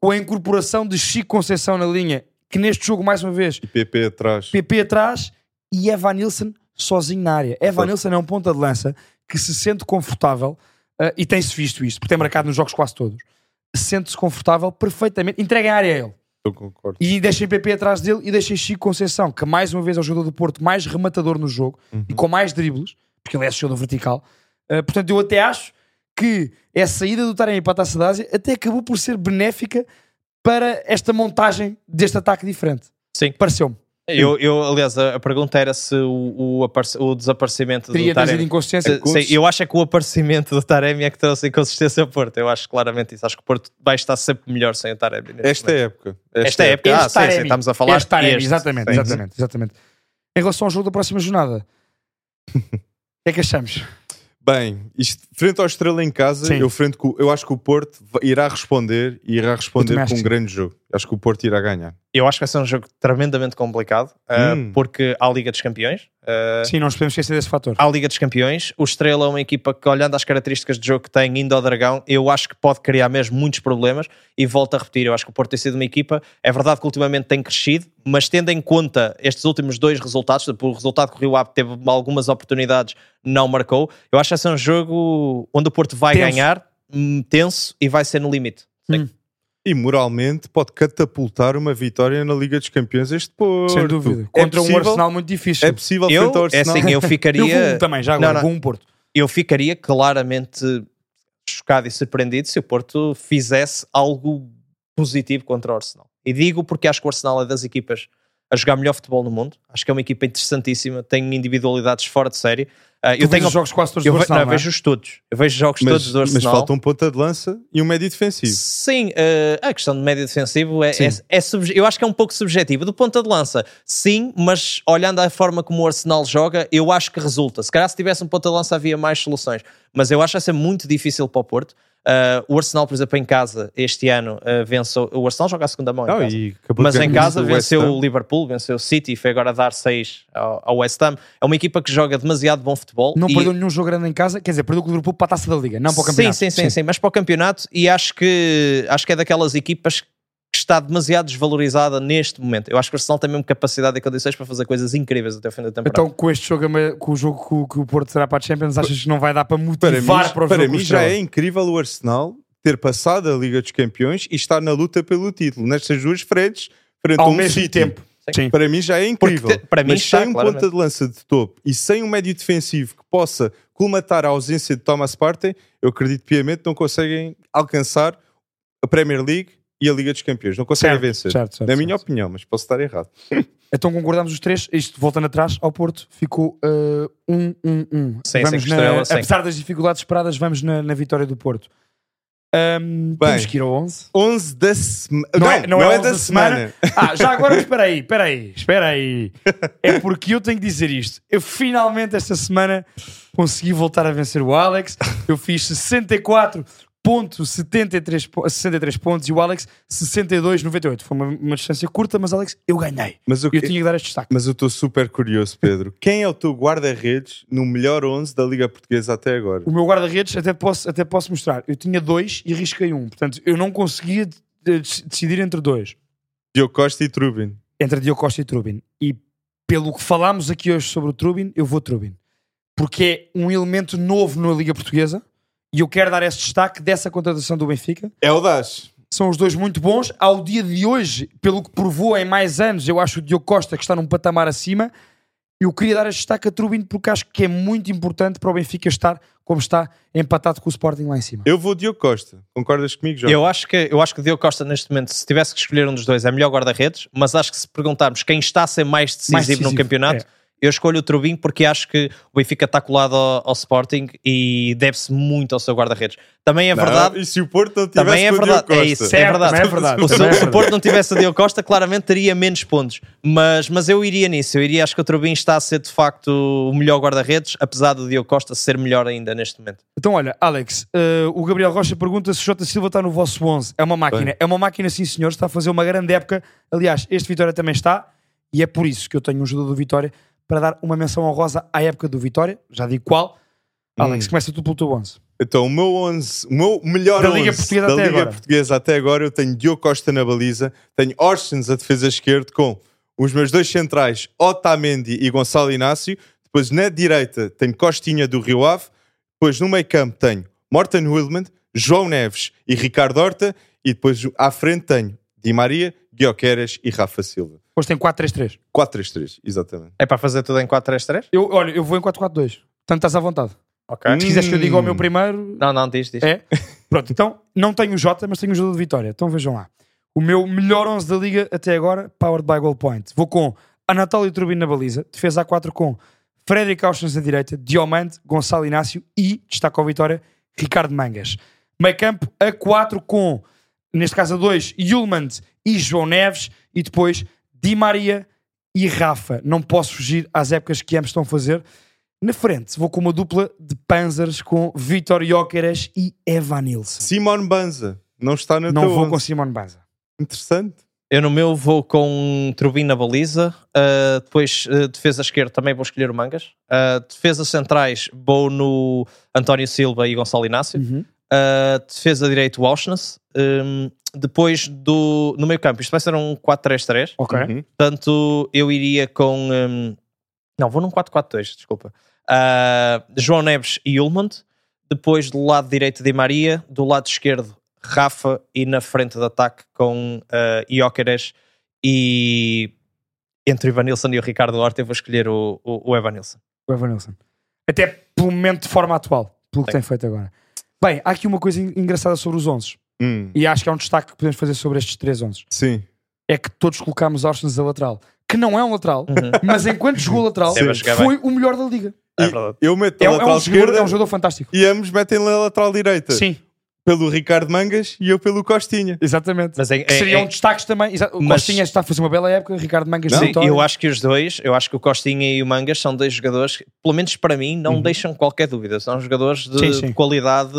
com a incorporação de Chico Conceição na linha, que neste jogo, mais uma vez, E PP atrás. PP atrás e Evan Nilsson sozinho na área. Evan Certo. Nilsson é um ponta de lança que se sente confortável uh, e tem-se visto isto, porque tem marcado nos jogos quase todos. Sente-se confortável perfeitamente, entrega a área a ele. Eu concordo. E deixem PP atrás dele e deixem Chico Conceição, que mais uma vez é o jogador do Porto mais rematador no jogo e com mais dribles, porque ele é jogador vertical. Uh, portanto, eu até acho que a saída do Taremi para a Taça da Ásia até acabou por ser benéfica para esta montagem deste ataque diferente. Sim. Pareceu-me. Eu, eu, aliás, a, pergunta era se o, o, o desaparecimento Teria do trazido Taremi... inconsciência. Se- sim, eu acho é que o aparecimento do Taremi é que trouxe inconsistência ao Porto. Eu acho claramente isso. Acho que o Porto vai estar sempre melhor sem o Taremi. Esta momento. época. Esta época. Ah, Este sim, sim, estamos a falar Este Taremi, este. exatamente, Sim. exatamente, exatamente. Em relação ao jogo da próxima jornada, que é que achamos? Bem, isto, frente ao Estrela em casa, eu, frente eu acho que o Porto irá responder e irá responder com um grande jogo. Acho que o Porto irá ganhar. Eu acho que vai ser um jogo tremendamente complicado, uh, hum. porque há a Liga dos Campeões. Uh, Sim, não nos podemos esquecer desse fator. Há a Liga dos Campeões. O Estrela é uma equipa que, olhando as características de jogo que tem, indo ao Dragão, eu acho que pode criar mesmo muitos problemas. E volto a repetir, eu acho que o Porto tem sido uma equipa, é verdade que ultimamente tem crescido, mas tendo em conta estes últimos dois resultados, o resultado que o Rio Ave teve algumas oportunidades, não marcou. Eu acho que vai ser um jogo onde o Porto vai tenso. ganhar, hum, tenso, e vai ser no limite. Hum. E moralmente pode catapultar uma vitória na Liga dos Campeões este Porto. Sem dúvida. É Contra possível, um Arsenal muito difícil. É possível eu, frente ao Arsenal. É assim, eu ficaria... eu vou também, já agora, não, não. vou um Porto. Eu ficaria claramente chocado e surpreendido se o Porto fizesse algo positivo contra o Arsenal. E digo porque acho que o Arsenal é das equipas a jogar melhor futebol no mundo. Acho que é uma equipa interessantíssima, tem individualidades fora de série. Uh, eu tenho jogos quase todos eu do Arsenal, não, não é? vejo todos. Eu vejo jogos mas, todos do Arsenal. Mas falta um ponta de lança e um médio defensivo. Sim, uh, a questão do médio defensivo é, é, é eu acho que é um pouco subjetiva. Do ponta de lança, sim, mas olhando a forma como o Arsenal joga, eu acho que resulta. Se calhar se tivesse um ponta de lança havia mais soluções. Mas eu acho que vai ser muito difícil para o Porto. Uh, o Arsenal, por exemplo, em casa, este ano, uh, venceu. O Arsenal joga a segunda mão, em casa. mas em casa venceu o Liverpool, venceu o City, foi agora a dar 6 ao, ao, West Ham. É uma equipa que joga demasiado bom futebol. Não e... perdeu nenhum jogo grande em casa, quer dizer, perdeu com o Liverpool para a taça da Liga, não para o campeonato. Sim, sim, sim, sim, mas para o campeonato. E acho que, acho que é daquelas equipas que está demasiado desvalorizada neste momento. Eu acho que o Arsenal tem mesmo capacidade e condições para fazer coisas incríveis até o fim da temporada. Então, com este jogo, com o jogo que o Porto terá para a Champions, achas que não vai dar para motivar para, mim, para o para jogo? Para mim já é incrível o Arsenal ter passado a Liga dos Campeões e estar na luta pelo título, nestas duas frentes, frente Ao a um mesmo City. tempo. Sim. Para mim já é incrível. Porque, para mim Mas está, sem um claramente. ponta de lança de topo e sem um médio defensivo que possa colmatar a ausência de Thomas Partey, eu acredito piamente não conseguem alcançar a Premier League e a Liga dos Campeões. Não conseguem certo, vencer. Certo, certo, Na minha opinião, mas posso estar errado. então concordamos os três. Isto, voltando atrás, ao Porto, ficou 1-1-1. Uh, um, um, um. vamos na, apesar das dificuldades esperadas, vamos na, na vitória do Porto. Um, Bem, temos que ir ao 11. 11 da semana. Não, não, é, não, não é, é da, semana. semana. Ah, já agora, espera aí, espera aí, espera aí. É porque eu tenho que dizer isto. Eu finalmente esta semana consegui voltar a vencer o Alex. Eu fiz 64 ponto 73, 63 pontos e o Alex 62,98. Foi uma, uma distância curta, mas Alex, eu ganhei. Mas eu, eu tinha que dar este destaque. Mas eu estou super curioso, Pedro. Quem é o teu guarda-redes no melhor 11 da Liga Portuguesa até agora? O meu guarda-redes até posso, até posso mostrar. Eu tinha dois e risquei um. Portanto, eu não conseguia decidir entre dois. Diogo Costa e Trubin. Entre Diogo Costa e Trubin. E pelo que falámos aqui hoje sobre o Trubin, eu vou Trubin. Porque é um elemento novo na Liga Portuguesa e eu quero dar esse destaque dessa contratação do Benfica. É o Das. São os dois muito bons. Ao dia de hoje, pelo que provou em mais anos, eu acho o Diogo Costa que está num patamar acima. Eu queria dar este destaque a Trubin porque acho que é muito importante para o Benfica estar como está empatado com o Sporting lá em cima. Eu vou Diogo Costa. Concordas comigo, João? Eu acho que eu acho que o Diogo Costa neste momento, se tivesse que escolher um dos dois, é melhor guarda-redes, mas acho que se perguntarmos quem está a ser mais decisivo, mais decisivo. no campeonato, é eu escolho o Trubin porque acho que o Benfica está colado ao, ao Sporting e deve-se muito ao seu guarda-redes. Também é não, verdade. E se o Porto não tivesse também é verdade, é isso, é verdade. É verdade. Se, o Porto não tivesse o Diogo Costa, claramente teria menos pontos. Mas, mas eu iria nisso. Eu iria, acho que o Trubin está a ser de facto o melhor guarda-redes, apesar do Diogo Costa ser melhor ainda neste momento. Então, olha, Alex, uh, o Gabriel Rocha pergunta se o Jota Silva está no vosso 11. É uma máquina. Bem. É uma máquina, sim, senhor. Está a fazer uma grande época. Aliás, este Vitória também está. E é por isso que eu tenho um jogador do Vitória para dar uma menção honrosa à época do Vitória, já digo qual. Alex, hum. começa tu pelo teu 11. Então, o meu 11, o meu melhor da Liga, Portuguesa, da até Liga agora. Portuguesa até agora, eu tenho Diogo Costa na baliza, tenho Orsens a defesa esquerda com os meus dois centrais, Otamendi e Gonçalo Inácio. Depois na direita tenho Costinha do Rio Ave. Depois no meio campo tenho Morten Wilman, João Neves e Ricardo Horta. E depois à frente tenho Di Maria, Guioqueras e Rafa Silva. Depois tem 4-3-3. 4-3-3, exatamente. É para fazer tudo em 4-3-3? Eu, olha, eu vou em 4-4-2. Portanto, estás à vontade. Ok. Se quiseres que eu diga o meu primeiro. Não, não, diz, diz. É? Pronto, então não tenho o Jota, mas tenho o jogo de Vitória. Então vejam lá. O meu melhor 11 da liga até agora, powered by Goal Point. Vou com Anatólio Turbino na baliza, defesa A4 com Frederic Auschwitz na direita, Diomante, Gonçalo Inácio e, destaca a Vitória, Ricardo Mangas. Meio campo A4 com, neste caso a 2, Yulmand e João Neves e depois Di Maria e Rafa. Não posso fugir às épocas que ambos estão a fazer. Na frente, vou com uma dupla de Panzers com Vitor Jóqueres e Evan Nilsson. Simon Banza. Não está na Não vou onze. com Simon Baza. Interessante. Eu no meu vou com Turbina Baliza, uh, depois uh, defesa esquerda também vou escolher o Mangas, uh, defesa centrais vou no António Silva e Gonçalo Inácio, Uhum. uh, defesa direito Walshness, um, depois do, no meio campo, isto vai ser um 4-3-3, Ok. Uhum. portanto eu iria com, um, não, vou num 4-4-2, desculpa, Uh, João Neves e Ulmond, depois do lado direito Di Maria, do lado esquerdo Rafa e na frente de ataque com uh, Ióqueres e entre o Ivanilson e o Ricardo Horta eu vou escolher o, o, o Evanilson. O Evan Nilsson. Até pelo momento de forma atual, pelo que Sim. tem feito agora. Bem, há aqui uma coisa en- engraçada sobre os 11 Hum, e acho que é um destaque que podemos fazer sobre estes três 11 Sim. É que todos colocámos Orsens a lateral, que não é um lateral, Uhum. mas enquanto jogou lateral, foi o melhor da liga. É verdade. Eu meto É, um- é lateral um jogador, esquerda é um jogador fantástico. e ambos metem na lateral direita. Sim, Pelo Ricardo Mangas e eu pelo Costinha. exatamente. Mas é, Que é- seriam é- destaques também. O Mas- Costinha está a fazer uma bela época, Ricardo Mangas Não, Sim, eu acho que os dois, eu acho que o Costinha e o Mangas são dois jogadores que, pelo menos para mim, não deixam qualquer dúvida. São jogadores de, Sim, sim. de qualidade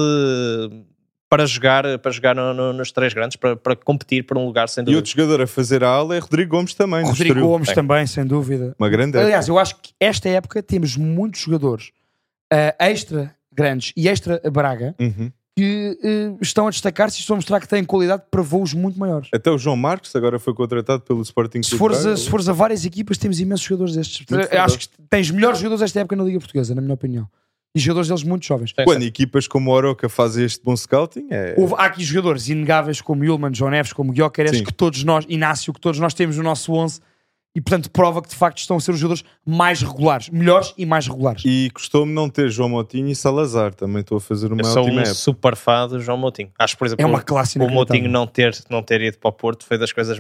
para jogar, para jogar no- no- nos três grandes, para, para competir por um lugar sem E dúvida. outro jogador a fazer a ala é Rodrigo Gomes também. Rodrigo Estoril. Gomes É. também, sem dúvida. Uma grande Aliás, eu acho que esta época temos muitos jogadores ah, extra grandes e extra Braga Uhum. que eh, estão a destacar-se e estão a mostrar que têm qualidade para voos muito maiores. Até o João Marcos agora foi contratado pelo Sporting Se Clube fores, a, se fores a várias equipas, temos imensos jogadores destes. Muito verdade. acho que tens melhores jogadores desta época na Liga Portuguesa, na minha opinião. E jogadores deles muito jovens. Quando equipas como o Oroca fazem este bom scouting, é. Houve, há aqui jogadores inegáveis como Yulman, João Neves, como Guioqueres, Sim. que todos nós, Inácio, que todos nós temos no nosso 11 e portanto prova que de facto estão a ser os jogadores mais regulares, melhores e mais regulares. E custou-me não ter João Moutinho e Salazar. Também estou a fazer uma Eu sou ótima um época. super fã do João Moutinho. Acho, por exemplo, É uma classe o Moutinho inacreditável. não ter, não ter ido para o Porto foi das coisas,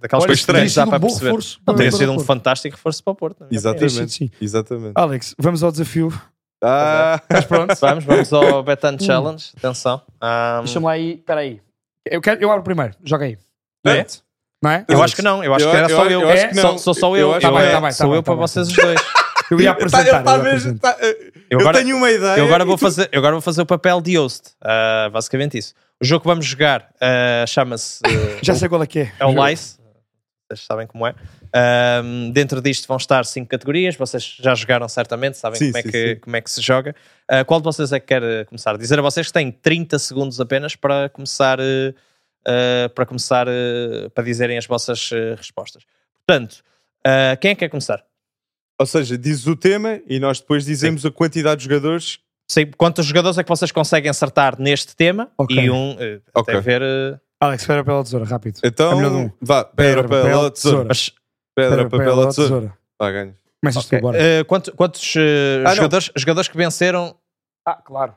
daquelas Olha, coisas nem dá sido para um bom perceber. reforço Não, teria sido um fantástico reforço para o Porto. Exatamente. Sim. Exatamente. Alex, vamos ao desafio. Ah, Estás pronto? Vamos, vamos ao Betan Challenge. Atenção. Um, Deixa-me lá aí. Espera aí. Eu, quero, eu abro primeiro. Joga aí. É? Não é? eu acho que não, eu acho Eu- que era eu- só eu. eu acho que Só- não. Sou só Eu que- Tá bem, tá bem, Sou tá eu bem, para tá vocês os dois. Eu ia Tá, apresentar. tá eu mesmo- tá, eh, Eu eu agora- tenho uma ideia. Eu agora vou tu- fazer, eu agora vou fazer o papel de host. Ah, basicamente isso. O jogo que vamos jogar ah, chama-se ah, Já sei qual é que é. é o Lice. Vocês sabem como é. Ahm, dentro disto vão estar cinco categorias. Vocês já jogaram certamente, sabem Sim, como, é sim, que, sim. como é que se joga. Ah, qual de vocês é que quer eh, começar? Dizer a vocês que têm 30 segundos apenas para começar, eh, para, começar eh, para dizerem as vossas respostas. Portanto, ah, quem é que quer começar? Ou seja, dizes o tema e nós depois dizemos a quantidade de jogadores. Sei quantos jogadores é que vocês conseguem acertar neste tema Ok. e um eh, Ok. até ver. Alex, papel ou tesoura, rápido. É Então, um. vá, pedra, papel ou tesoura. mas, Pedra, papel ou tesoura. Vá, ganhas. Começas ok. tu, bora. Eh, quanto- quantos eh, Ah, não. jogadores, jogadores que venceram Ah, claro.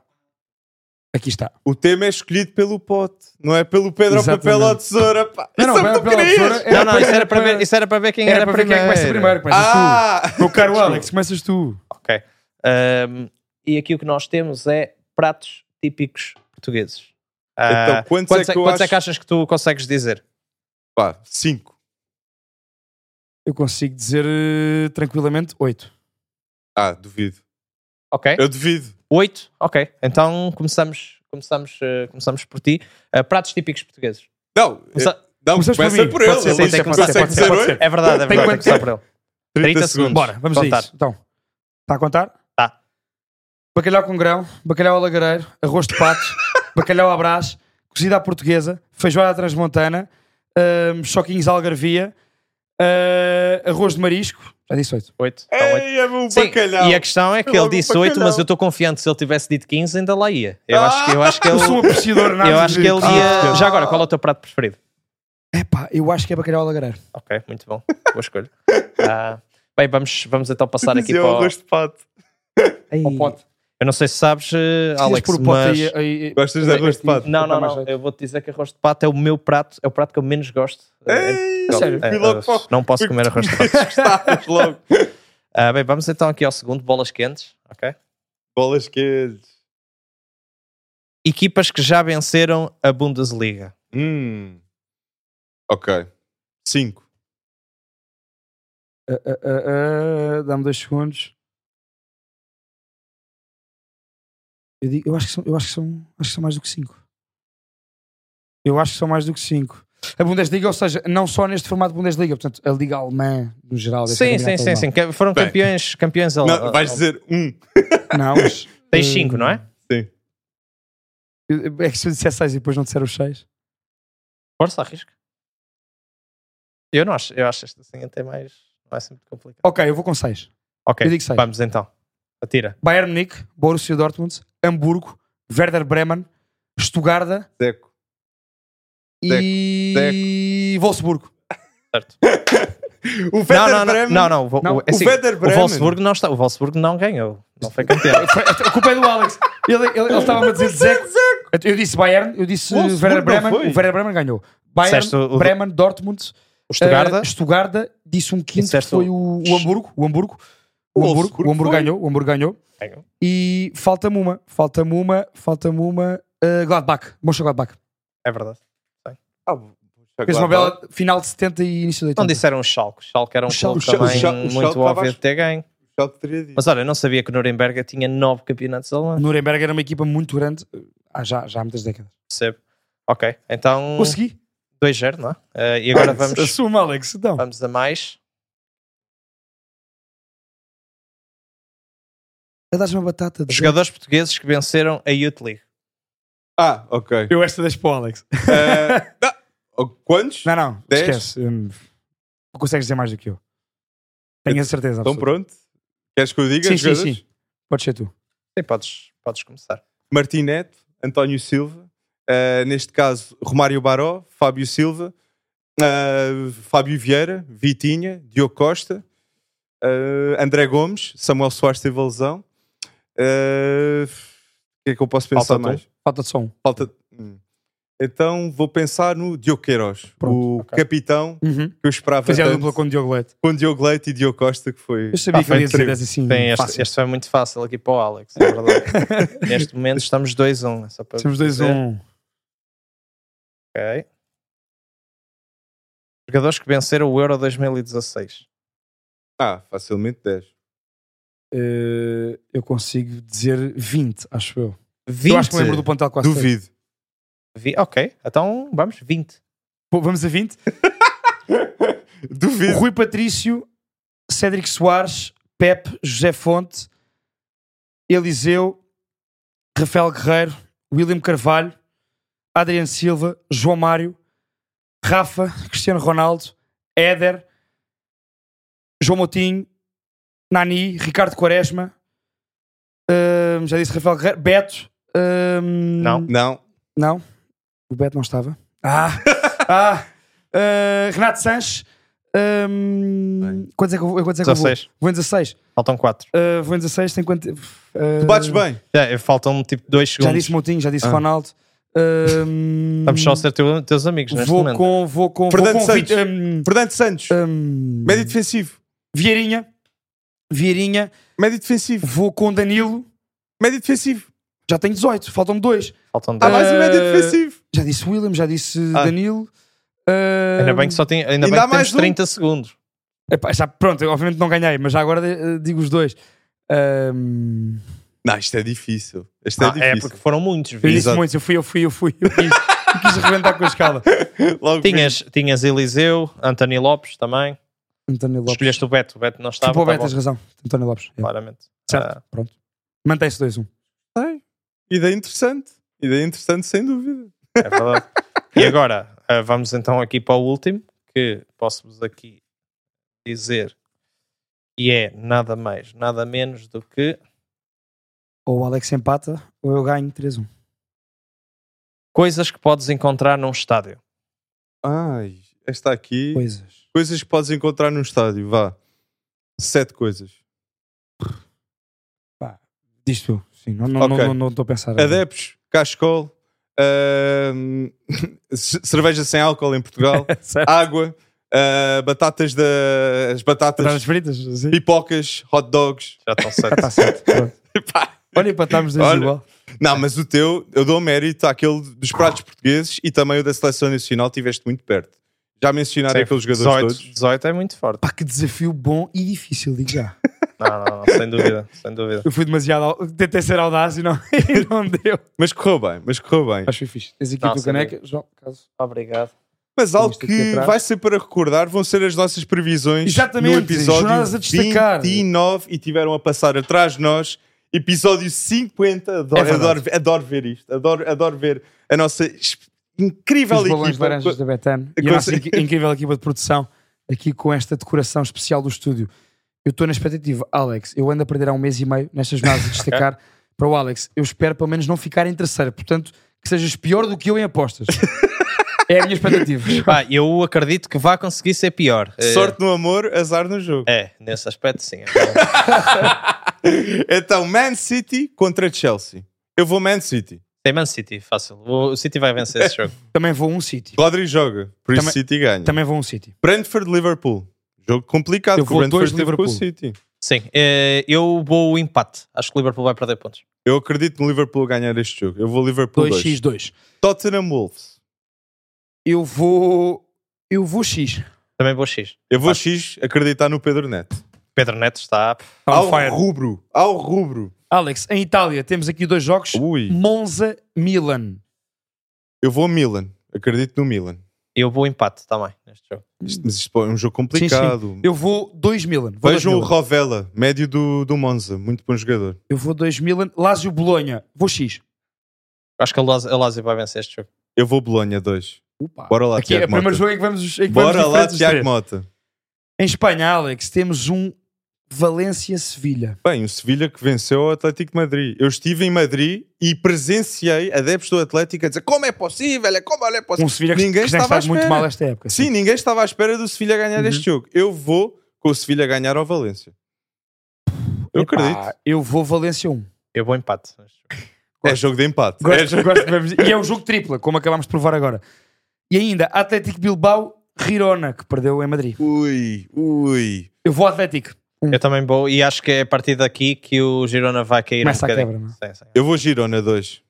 Aqui está. O tema é escolhido pelo pote, não é pelo pedra, Exatamente. papel ou tesoura. Pá. Não, não, Isso é o que pedra, tu papel ou querias. tesoura. Não, não, isso era, para ver, isso era para ver quem Era era, para ver quem é que começa primeiro. Começas Ah! tu. Meu caro Alex, começas tu. Ok. Ahm, e aqui o que nós temos é pratos típicos portugueses. Ah, Então, quantos é que eu quantos é acho- que achas que tu consegues dizer? Pá, cinco. Eu consigo dizer eh, tranquilamente 8. Ah, duvido. Ok. Eu duvido. Oito? Ok. Então começamos, começamos, eh, começamos por ti. Ah, pratos típicos portugueses. Não, Começa- não Começas por começa mim. por ele. Ser, sim, tem que começar, pode ser, pode ser. É verdade, é verdade. Tem que começar por ele. 30, 30 segundos. Bora, vamos a Contar. isso. Então, está a contar? Tá. Bacalhau com grão, bacalhau alagareiro, arroz de pato, bacalhau à brás, cozida à portuguesa, feijoada transmontana, hum, choquinhos à algarvia, ah, arroz de marisco. Já disse 8. Oito. Então, oito. Ei, é Sim, bacalhau. e a questão é que Logo ele disse 8, bacalhau. mas eu estou confiante se ele tivesse dito 15 ainda lá ia. Eu acho que, eu acho que Eu ele, sou um apreciador nada eu acho que ele de- ia. Ah. Já agora, qual é o teu prato preferido? Epá, eu acho que é bacalhau alagareiro. Ok, muito bom. Boa escolha. Ah, bem, vamos, vamos então passar aqui para o o... arroz de pato. Ai, Ao pote. Eu não sei se sabes, eh, Precisas Alex, pote mas... aí, aí- aí- Gostas de arroz de pato? Não, não, não. Eu vou-te dizer que arroz de pato é o meu prato, é o prato que eu menos gosto. Eh, Ei, em- sério? é, não posso comer arroz de pato. Logo. Ah, bem, vamos então aqui ao segundo, bolas quentes, ok? Bolas quentes. Equipas que já venceram a Bundesliga. Hum. Ok. Cinco. Ah, ah, Dá-me dois segundos. Eu, digo- eu acho que são, eu acho que são, acho que são mais do que 5. Eu acho que são mais do que 5. A Bundesliga, ou seja, não só neste formato Bundesliga, portanto, a Liga Alemã, no geral. Sim, sim, sim, sim. Foram Bem. campeões, campeões al- Não, vais dizer um. Não, mas. Tens eh, 5, não é? Sim. É que se eu disser 6 e depois não disser os 6. Força, arrisca. Eu não acho, eu acho este assim até mais. Não é assim muito complicado. Ok, eu vou com 6. Ok, Eu digo seis. vamos então. Atira. Bayern Munique, Borussia Dortmund, Hamburgo, Werder Bremen, Stuttgart Deco. e Wolfsburgo. Certo. O Não, Werder não, não, Bremen. não, não. o- Não, o- o é assim, Werder o Bremen. Wolfsburg não está. O Wolfsburg não ganhou. Não foi campeão. A culpa é do Alex. Ele ele- ele estava-me a dizer Zeco. Eu disse Bayern, eu disse Wolfsburg Werder Bremen. O Werder Bremen ganhou. Bayern, o- o- Bremen, Dortmund, O Stuttgart. eh, Stuttgart, disse um quinto que foi o- o, o Hamburgo. O Hamburgo. O O Hamburgo, o Hamburgo ganhou. O Hamburgo ganhou. ganhou. E falta-me uma. Falta-me uma. Falta-me uma. eh, Gladbach. Mönchengladbach. É verdade. Ah, Fez uma bela final de 70 e início de 80. Não disseram o Schalke. O Schalke era um clube também o Schalke- muito óbvio a- de ter ganho. Mas olha, eu não sabia que o Nuremberg tinha nove campeonatos alemães. Nuremberg era uma equipa muito grande há já, já há muitas décadas. Percebo. Ok, então Consegui. 2-0, não é? Eh, e agora vamos, Assuma, Alex. Então. vamos a mais. A dar uma batata. de- Jogadores portugueses que venceram a Youth League. Ah, ok. Eu esta deixo para o Alex. Eh, não. Oh, Quantos? Não, não. Dez? Esquece. Hum, Não consegues dizer mais do que eu. Tenho a certeza. Então absoluta. pronto. Queres que eu diga? Sim, sim, jogadores? sim. Pode ser tu. Sim, podes, podes começar. Martim Neto, António Silva, eh, neste caso Romário Baró, Fábio Silva, eh, Fábio Vieira, Vitinha, Diogo Costa, eh, André Gomes, Samuel Soares teve a lesão. Eh, O que é que eu posso pensar Falta mais? Falta de som. Falta. Hum. Então vou pensar no Diogo Queiroz, Pronto, o ok. capitão Uhum. que eu esperava Fazia a tanto, dupla com o Diogo Leite. com Diogo Leite e Diogo Costa, que foi. Eu sabia Ah, que ia assim. Bem, este, este foi muito fácil aqui para o Alex, é verdade. Neste momento estamos 2-1. é só para Temos dois dizer. um. Ok. Jogadores que venceram o Euro 2016. Ah, facilmente 10. Eh, eu consigo dizer 20, acho eu. 20. Eu acho que me lembro do pontal quase. Duvido. Vi- Ok, então vamos, 20. Pô, Vamos a 20. Duvido. Rui Patrício, Cédric Soares, Pepe, José Fonte, Eliseu, Rafael Guerreiro, William Carvalho, Adriano Silva, João Mário, Rafa, Cristiano Ronaldo, Éder, João Moutinho, Nani, Ricardo Quaresma, hum, já disse Rafael Guerreiro, Beto, hum, Não. Não. não, o Beto não estava. Ah, ah, uh, Renato Sanches. Um, quantos é que eu, vou- quantos é que eu vou? 16. Vou em 16. Faltam 4. Uh, vou em 16, tem quanto? Uh, Tu bates bem. Já, faltam tipo 2 Já segundos. disse Moutinho, já disse Ah. Ronaldo. Um, Estamos só a ser teu- teus amigos neste vou momento. com, vou com, Fernando com Santos. Vi- um, Fernando Santos. um, Médio defensivo. Vieirinha. Vieirinha. Médio defensivo. Vou com Danilo. Médio defensivo. Já tenho 18, faltam-me dois. Faltam Ah, 2. mais um médio Eh, defensivo. Já disse William, já disse Ah. Danilo. Uh, Ainda bem que só tem, ainda Ainda bem há que mais temos um. 30 segundos. Epá, já, pronto, eu obviamente não ganhei, mas já agora eh, digo os dois. Um, Não, isto é difícil. Isto é Ah, é difícil. porque foram muitos. eu disse Exato. muitos, eu fui, eu fui, eu fui. Eu quis, eu quis arrebentar com a escala. Logo Tinhas, tinhas Eliseu, António Lopes também. António Lopes. Escolheste o Beto. O Beto não estava. Tipo, o tá Beto, tens bom, razão. António Lopes. é. Claramente. Certo, Ah, pronto. Mantém-se 2-1. Sei. Ideia interessante. Ideia interessante, sem dúvida. é verdade. e agora, ah, vamos então aqui para o último, que posso-vos aqui dizer que é nada mais, nada menos do que Ou o Alex empata, ou eu ganho 3-1. coisas que podes encontrar num estádio. Ai, esta aqui. Coisas. Coisas que podes encontrar num estádio. Vá. Sete coisas. Diz tu. Sim, não estou Ok. não, não, não a pensar. Adeptos, cascol, ce- cerveja sem álcool em Portugal, água, ah, batatas da. As batatas, Batatas fritas? Sim. pipocas, hot dogs. Já estão Ah, certo. tá certo. Pronto. Pá. Olha, empatámos dois igual. Não, mas o teu, eu dou mérito àquele dos pratos portugueses e também o da seleção nacional, tiveste muito perto. Já mencionaram aqueles jogadores 18, todos. 18 é muito forte. Pá, que desafio bom e difícil, digo já. Não, não, não, sem dúvida, sem dúvida. Eu fui demasiado. Tentei ser audaz e não, e não deu. Mas correu bem, mas correu bem. Acho que foi fixe. Tens aqui Não, a tua sem caneca, João, caso. Obrigado. Mas algo que vai ser para recordar vão ser as nossas previsões Exatamente, no episódio jornadas a destacar. 29 e tiveram a passar atrás de nós. Episódio 50. Adoro, É adoro, adoro ver isto. Adoro, adoro ver a nossa incrível Os balões de equipa. laranjas da Betano e a nossa inc- incrível equipa de produção aqui com esta decoração especial do estúdio. Eu estou na expectativa, Alex. Eu ando a perder há um mês e meio nestas jornadas a destacar para o Alex. Eu espero pelo menos não ficar em terceiro, portanto, que sejas pior do que eu em apostas. é a minha expectativa. Pá, eu acredito que vai conseguir ser pior. Sorte no amor, azar no jogo. É, nesse aspecto, sim. Então, Man City contra Chelsea. Eu vou Man City. Tem Man City, fácil. O City vai vencer esse jogo. Também vou um City. Rodri joga, por isso Também- City ganha. Também vou um City. Brentford-Liverpool. Jogo complicado, Eu o vou dois Brentford teve com o Liverpool. City. Sim, eh, eu vou o empate. Acho que o Liverpool vai perder pontos. Eu acredito no Liverpool ganhar este jogo. Eu vou Liverpool 2. 2x2. Tottenham Wolves. Eu vou. Eu vou X. Também vou X. Eu vou. X acreditar no Pedro Neto. Pedro Neto está. Ao fire. rubro. Ao rubro. Alex, em Itália temos aqui dois jogos: Ui. Monza-Milan. Eu vou Milan. Acredito no Milan. Eu vou empate também neste jogo. Isto- Mas isto é um jogo complicado. Eu vou 2 Milan. Vou dois Vejam o Milan. Rovella, médio do, do Monza. Muito bom jogador. Eu vou 2 Milan. Lazio Bolonha. Vou X. Acho que a Lazio a Lazio vai vencer este jogo. Eu vou Bolonha 2. Opa. Bora lá, Aqui é o Tiago primeiro jogo em que vamos, em que Bora vamos lá, Tiago. Mota. Em Espanha, Alex, temos um Valência-Sevilha. Bem, o Sevilha que venceu o Atlético de Madrid. Eu estive em Madrid e presenciei adeptos do Atlético a dizer como é possível, é como é possível. Um Sevilha que, Ninguém que estava estado muito mal esta época. Sim, ninguém estava à espera do Sevilha ganhar Uhum. este jogo. Eu vou com o Sevilha ganhar ao Valência. Eu Epá, acredito. Eu vou Valência 1. Eu vou empate. É jogo de empate. É Gosto, jogo- gosto E é um jogo tripla, como acabámos de provar agora. E ainda, Atlético Bilbao, Girona, que perdeu em Madrid. Ui, ui. Eu vou Atlético. Eu também vou e acho que é a partir daqui que o Girona vai cair Começa um a bocadinho. quebra, não é? Sim, sim. Eu vou Girona 2.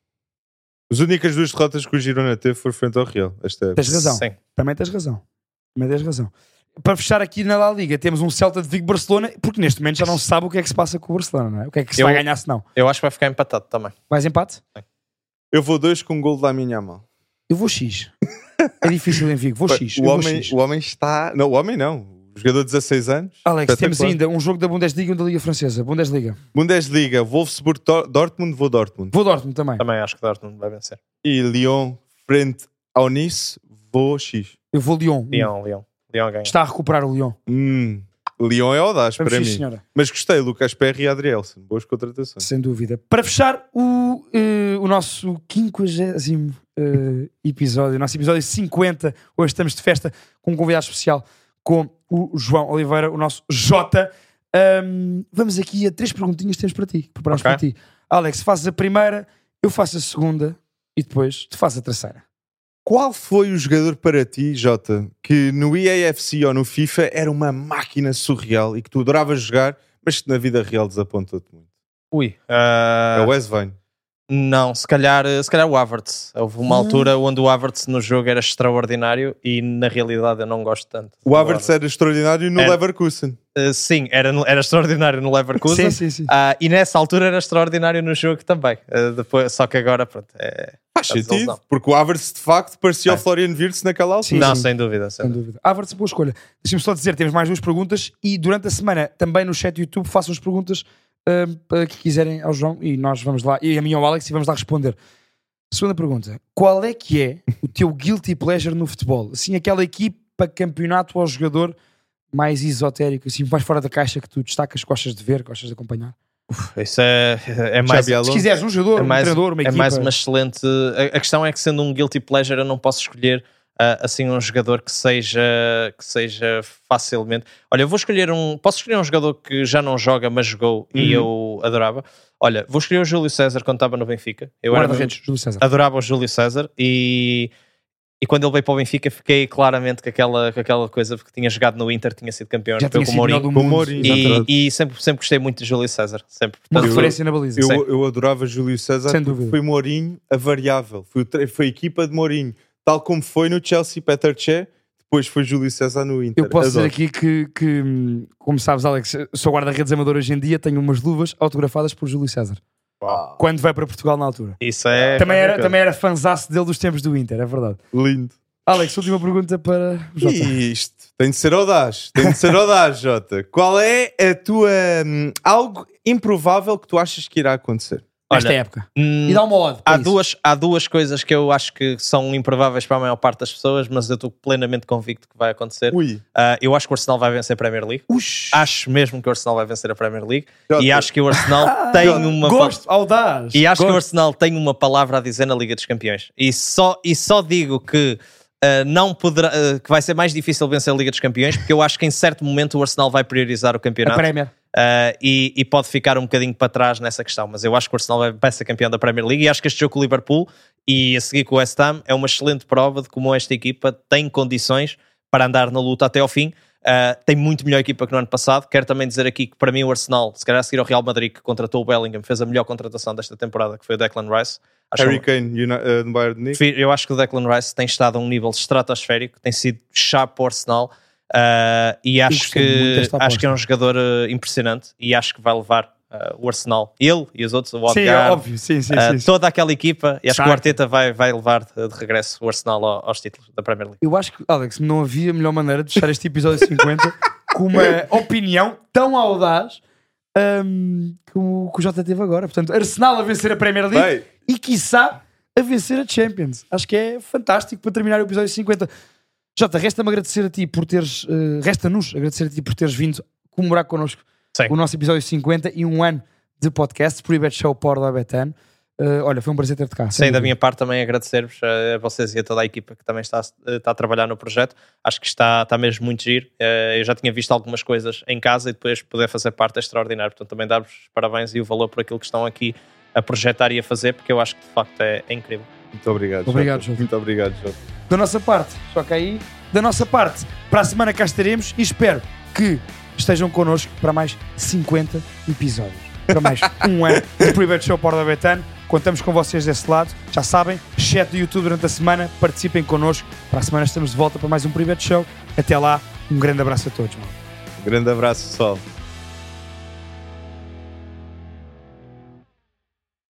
As únicas duas derrotas que o Girona teve foram frente ao Real. Esta época. Tens razão. Sim. Também tens razão. Também tens razão. Para fechar aqui na La Liga, temos um Celta de Vigo Barcelona, porque neste momento já não se sabe o que é que se passa com o Barcelona, não é? O que é que se Eu- vai ganhar se não. Eu acho que vai ficar empatado também. Mais empate? Eu vou 2 com um gol da minha mão. Eu vou X. É difícil em Vigo. Vou X. O eu vou homem, X. o homem está. Não, o homem não. Jogador de 16 anos. Alex, temos ainda um jogo da Bundesliga e um da Liga Francesa. Bundesliga. Bundesliga, Wolfsburg, Dortmund, vou Dortmund. Vou Dortmund também. Também acho que Dortmund vai vencer. E Lyon, frente ao Nice, vou X. Eu vou Lyon. Leão, Leão. Leão ganha. Está a recuperar o Lyon. Hum, Lyon é audaz Vamos para sim, mim. senhora. Mas gostei, Lucas Perry e Adrielson. Boas contratações. Sem dúvida. Para fechar o, eh, o nosso 50 eh, episódio, o nosso episódio 50, hoje estamos de festa com um convidado especial, com o João Oliveira, o nosso Jota. Ahm, vamos aqui a três perguntinhas que temos para ti, preparadas Ok. para ti. Alex, fazes a primeira, eu faço a segunda e depois tu fazes a terceira. Qual foi o jogador para ti, Jota, que no EAFC ou no FIFA era uma máquina surreal e que tu adoravas jogar, mas que na vida real desapontou-te muito? Ui. ah, É o Wes Vine. Não, se calhar, se calhar o Havertz. Houve uma altura onde o Havertz no jogo era extraordinário e na realidade eu não gosto tanto. O Havertz era extraordinário no Era. Leverkusen. Uh, sim, era, era extraordinário no Leverkusen. Sim, sim, sim. Ah, e nessa altura era extraordinário no jogo também. Uh, depois, só que agora, pronto, é... Faz sentido, porque o Havertz de facto parecia É. o Florian Wirtz naquela altura. Sim, não, sim. sem dúvida. Sem Sem dúvida. dúvida. Havertz, boa escolha. Deixa-me só dizer, temos mais duas perguntas e durante a semana também no chat do YouTube façam as perguntas para que quiserem ao João e nós vamos lá, e a mim ao Alex, e vamos lá responder. Segunda pergunta. Qual é que é o teu guilty pleasure no futebol? Assim, aquela equipa, campeonato ou jogador mais esotérico, assim, mais fora da caixa que tu destacas, gostas de ver, gostas de acompanhar? Isso é, é mais... Xabi. Se quiseres um jogador, É um mais, treinador, uma é equipa... mais uma excelente. A, a questão é que, sendo um guilty pleasure, eu não posso escolher assim um jogador que seja, que seja facilmente. Olha, eu vou escolher um. Posso escolher um jogador que já não joga, mas jogou e eu adorava. Olha, vou escolher o Júlio César quando estava no Benfica. Eu era Júlio César. adorava o Júlio César e, e quando ele veio para o Benfica fiquei claramente com aquela, com aquela coisa porque tinha jogado no Inter, tinha sido campeão Já europeu com o Mourinho do Com o. Mourinho, e, e sempre, sempre gostei muito de Júlio César. Sempre. Uma Portanto, referência na baliza. Eu, eu adorava Júlio César Sem porque dúvida. foi Mourinho a variável. Foi, foi a equipa de Mourinho. Tal como foi no Chelsea Peter Che, depois foi Júlio César no Inter. Eu posso Adoro. dizer aqui que, que, como sabes, Alex, sou guarda-redes amador hoje em dia, tenho umas luvas autografadas por Júlio César. Uau. Quando veio para Portugal na altura. Isso é. Também era, bacana. também era fanzaço dele dos tempos do Inter, é verdade. Lindo. Alex, última pergunta para o Jota. Isto tem de ser audaz. Tem de ser audaz, Jota. Qual é a tua. hum, algo improvável que tu achas que irá acontecer? Nesta Olha, época. hum, E dá uma ode. para Há isso. duas, há duas coisas que eu acho que são improváveis para a maior parte das pessoas, mas eu estou plenamente convicto que vai acontecer. Ui. Ah, eu acho que o Arsenal vai vencer a Premier League. Ux. Acho mesmo que o Arsenal vai vencer a Premier League. Jota. E acho que o Arsenal tem uma. Gosto, audaz. E acho que o Gosto. Arsenal tem uma palavra a dizer na Liga dos Campeões. E só, e só digo que uh, não poderá, uh, que vai ser mais difícil vencer a Liga dos Campeões, porque eu acho que em certo momento o Arsenal vai priorizar o A campeonato Premier. Uh, e, e pode ficar um bocadinho para trás nessa questão. Mas eu acho que o Arsenal vai, vai ser campeão da Premier League e acho que este jogo com o Liverpool e a seguir com o West Ham é uma excelente prova de como esta equipa tem condições para andar na luta até ao fim. Uh, tem muito melhor equipa que no ano passado. Quero também dizer aqui que para mim o Arsenal, se calhar a seguir ao Real Madrid, que contratou o Bellingham, fez a melhor contratação desta temporada, que foi o Declan Rice. Acho Harry que- Kane no Bayern de Munique. Eu acho que o Declan Rice tem estado a um nível estratosférico, tem sido chave para o Arsenal uh, e acho que, acho que é um jogador uh, impressionante e acho que vai levar uh, o Arsenal, ele e os outros, o Sim, é Odegaard, óbvio. Sim, sim, uh, sim, sim. toda aquela equipa e acho que o Arteta vai, vai levar uh, de regresso o Arsenal ao- aos títulos da Premier League. Eu acho que, Alex, não havia melhor maneira de fechar este episódio 50 com uma opinião tão audaz hum, que, o, que o Jota teve agora. Portanto, Arsenal a vencer a Premier League Bem, e, quiçá, a vencer a Champions. Acho que é fantástico para terminar o episódio 50. Jota, resta-me agradecer a ti por teres. eh, resta-nos agradecer a ti por teres vindo comemorar connosco Sim. o nosso episódio 50 e um ano de podcast, Pre-Bet Show por da Betan. Eh, olha, foi um prazer ter-te cá. Sim, da dúvida. minha parte também agradecer-vos uh, a vocês e a toda a equipa que também está, uh, está a trabalhar no projeto. Acho que está, está mesmo muito giro. Uh, Eu já tinha visto algumas coisas em casa e depois poder fazer parte é extraordinário. Portanto, também dar-vos os parabéns e o valor por aquilo que estão aqui a projetar e a fazer, porque eu acho que de facto é, é incrível. Muito obrigado. Obrigado, Jota. Muito obrigado, Jota. da nossa parte, só que aí, da nossa parte, para a semana cá estaremos e espero que estejam connosco para mais 50 episódios. Para mais um ano de Private Show por da Betano. Contamos com vocês desse lado. Já sabem, chat do YouTube durante a semana. Participem connosco. Para a semana estamos de volta para mais um Private Show. Até lá, um grande abraço a todos. Mal. Um grande abraço, pessoal.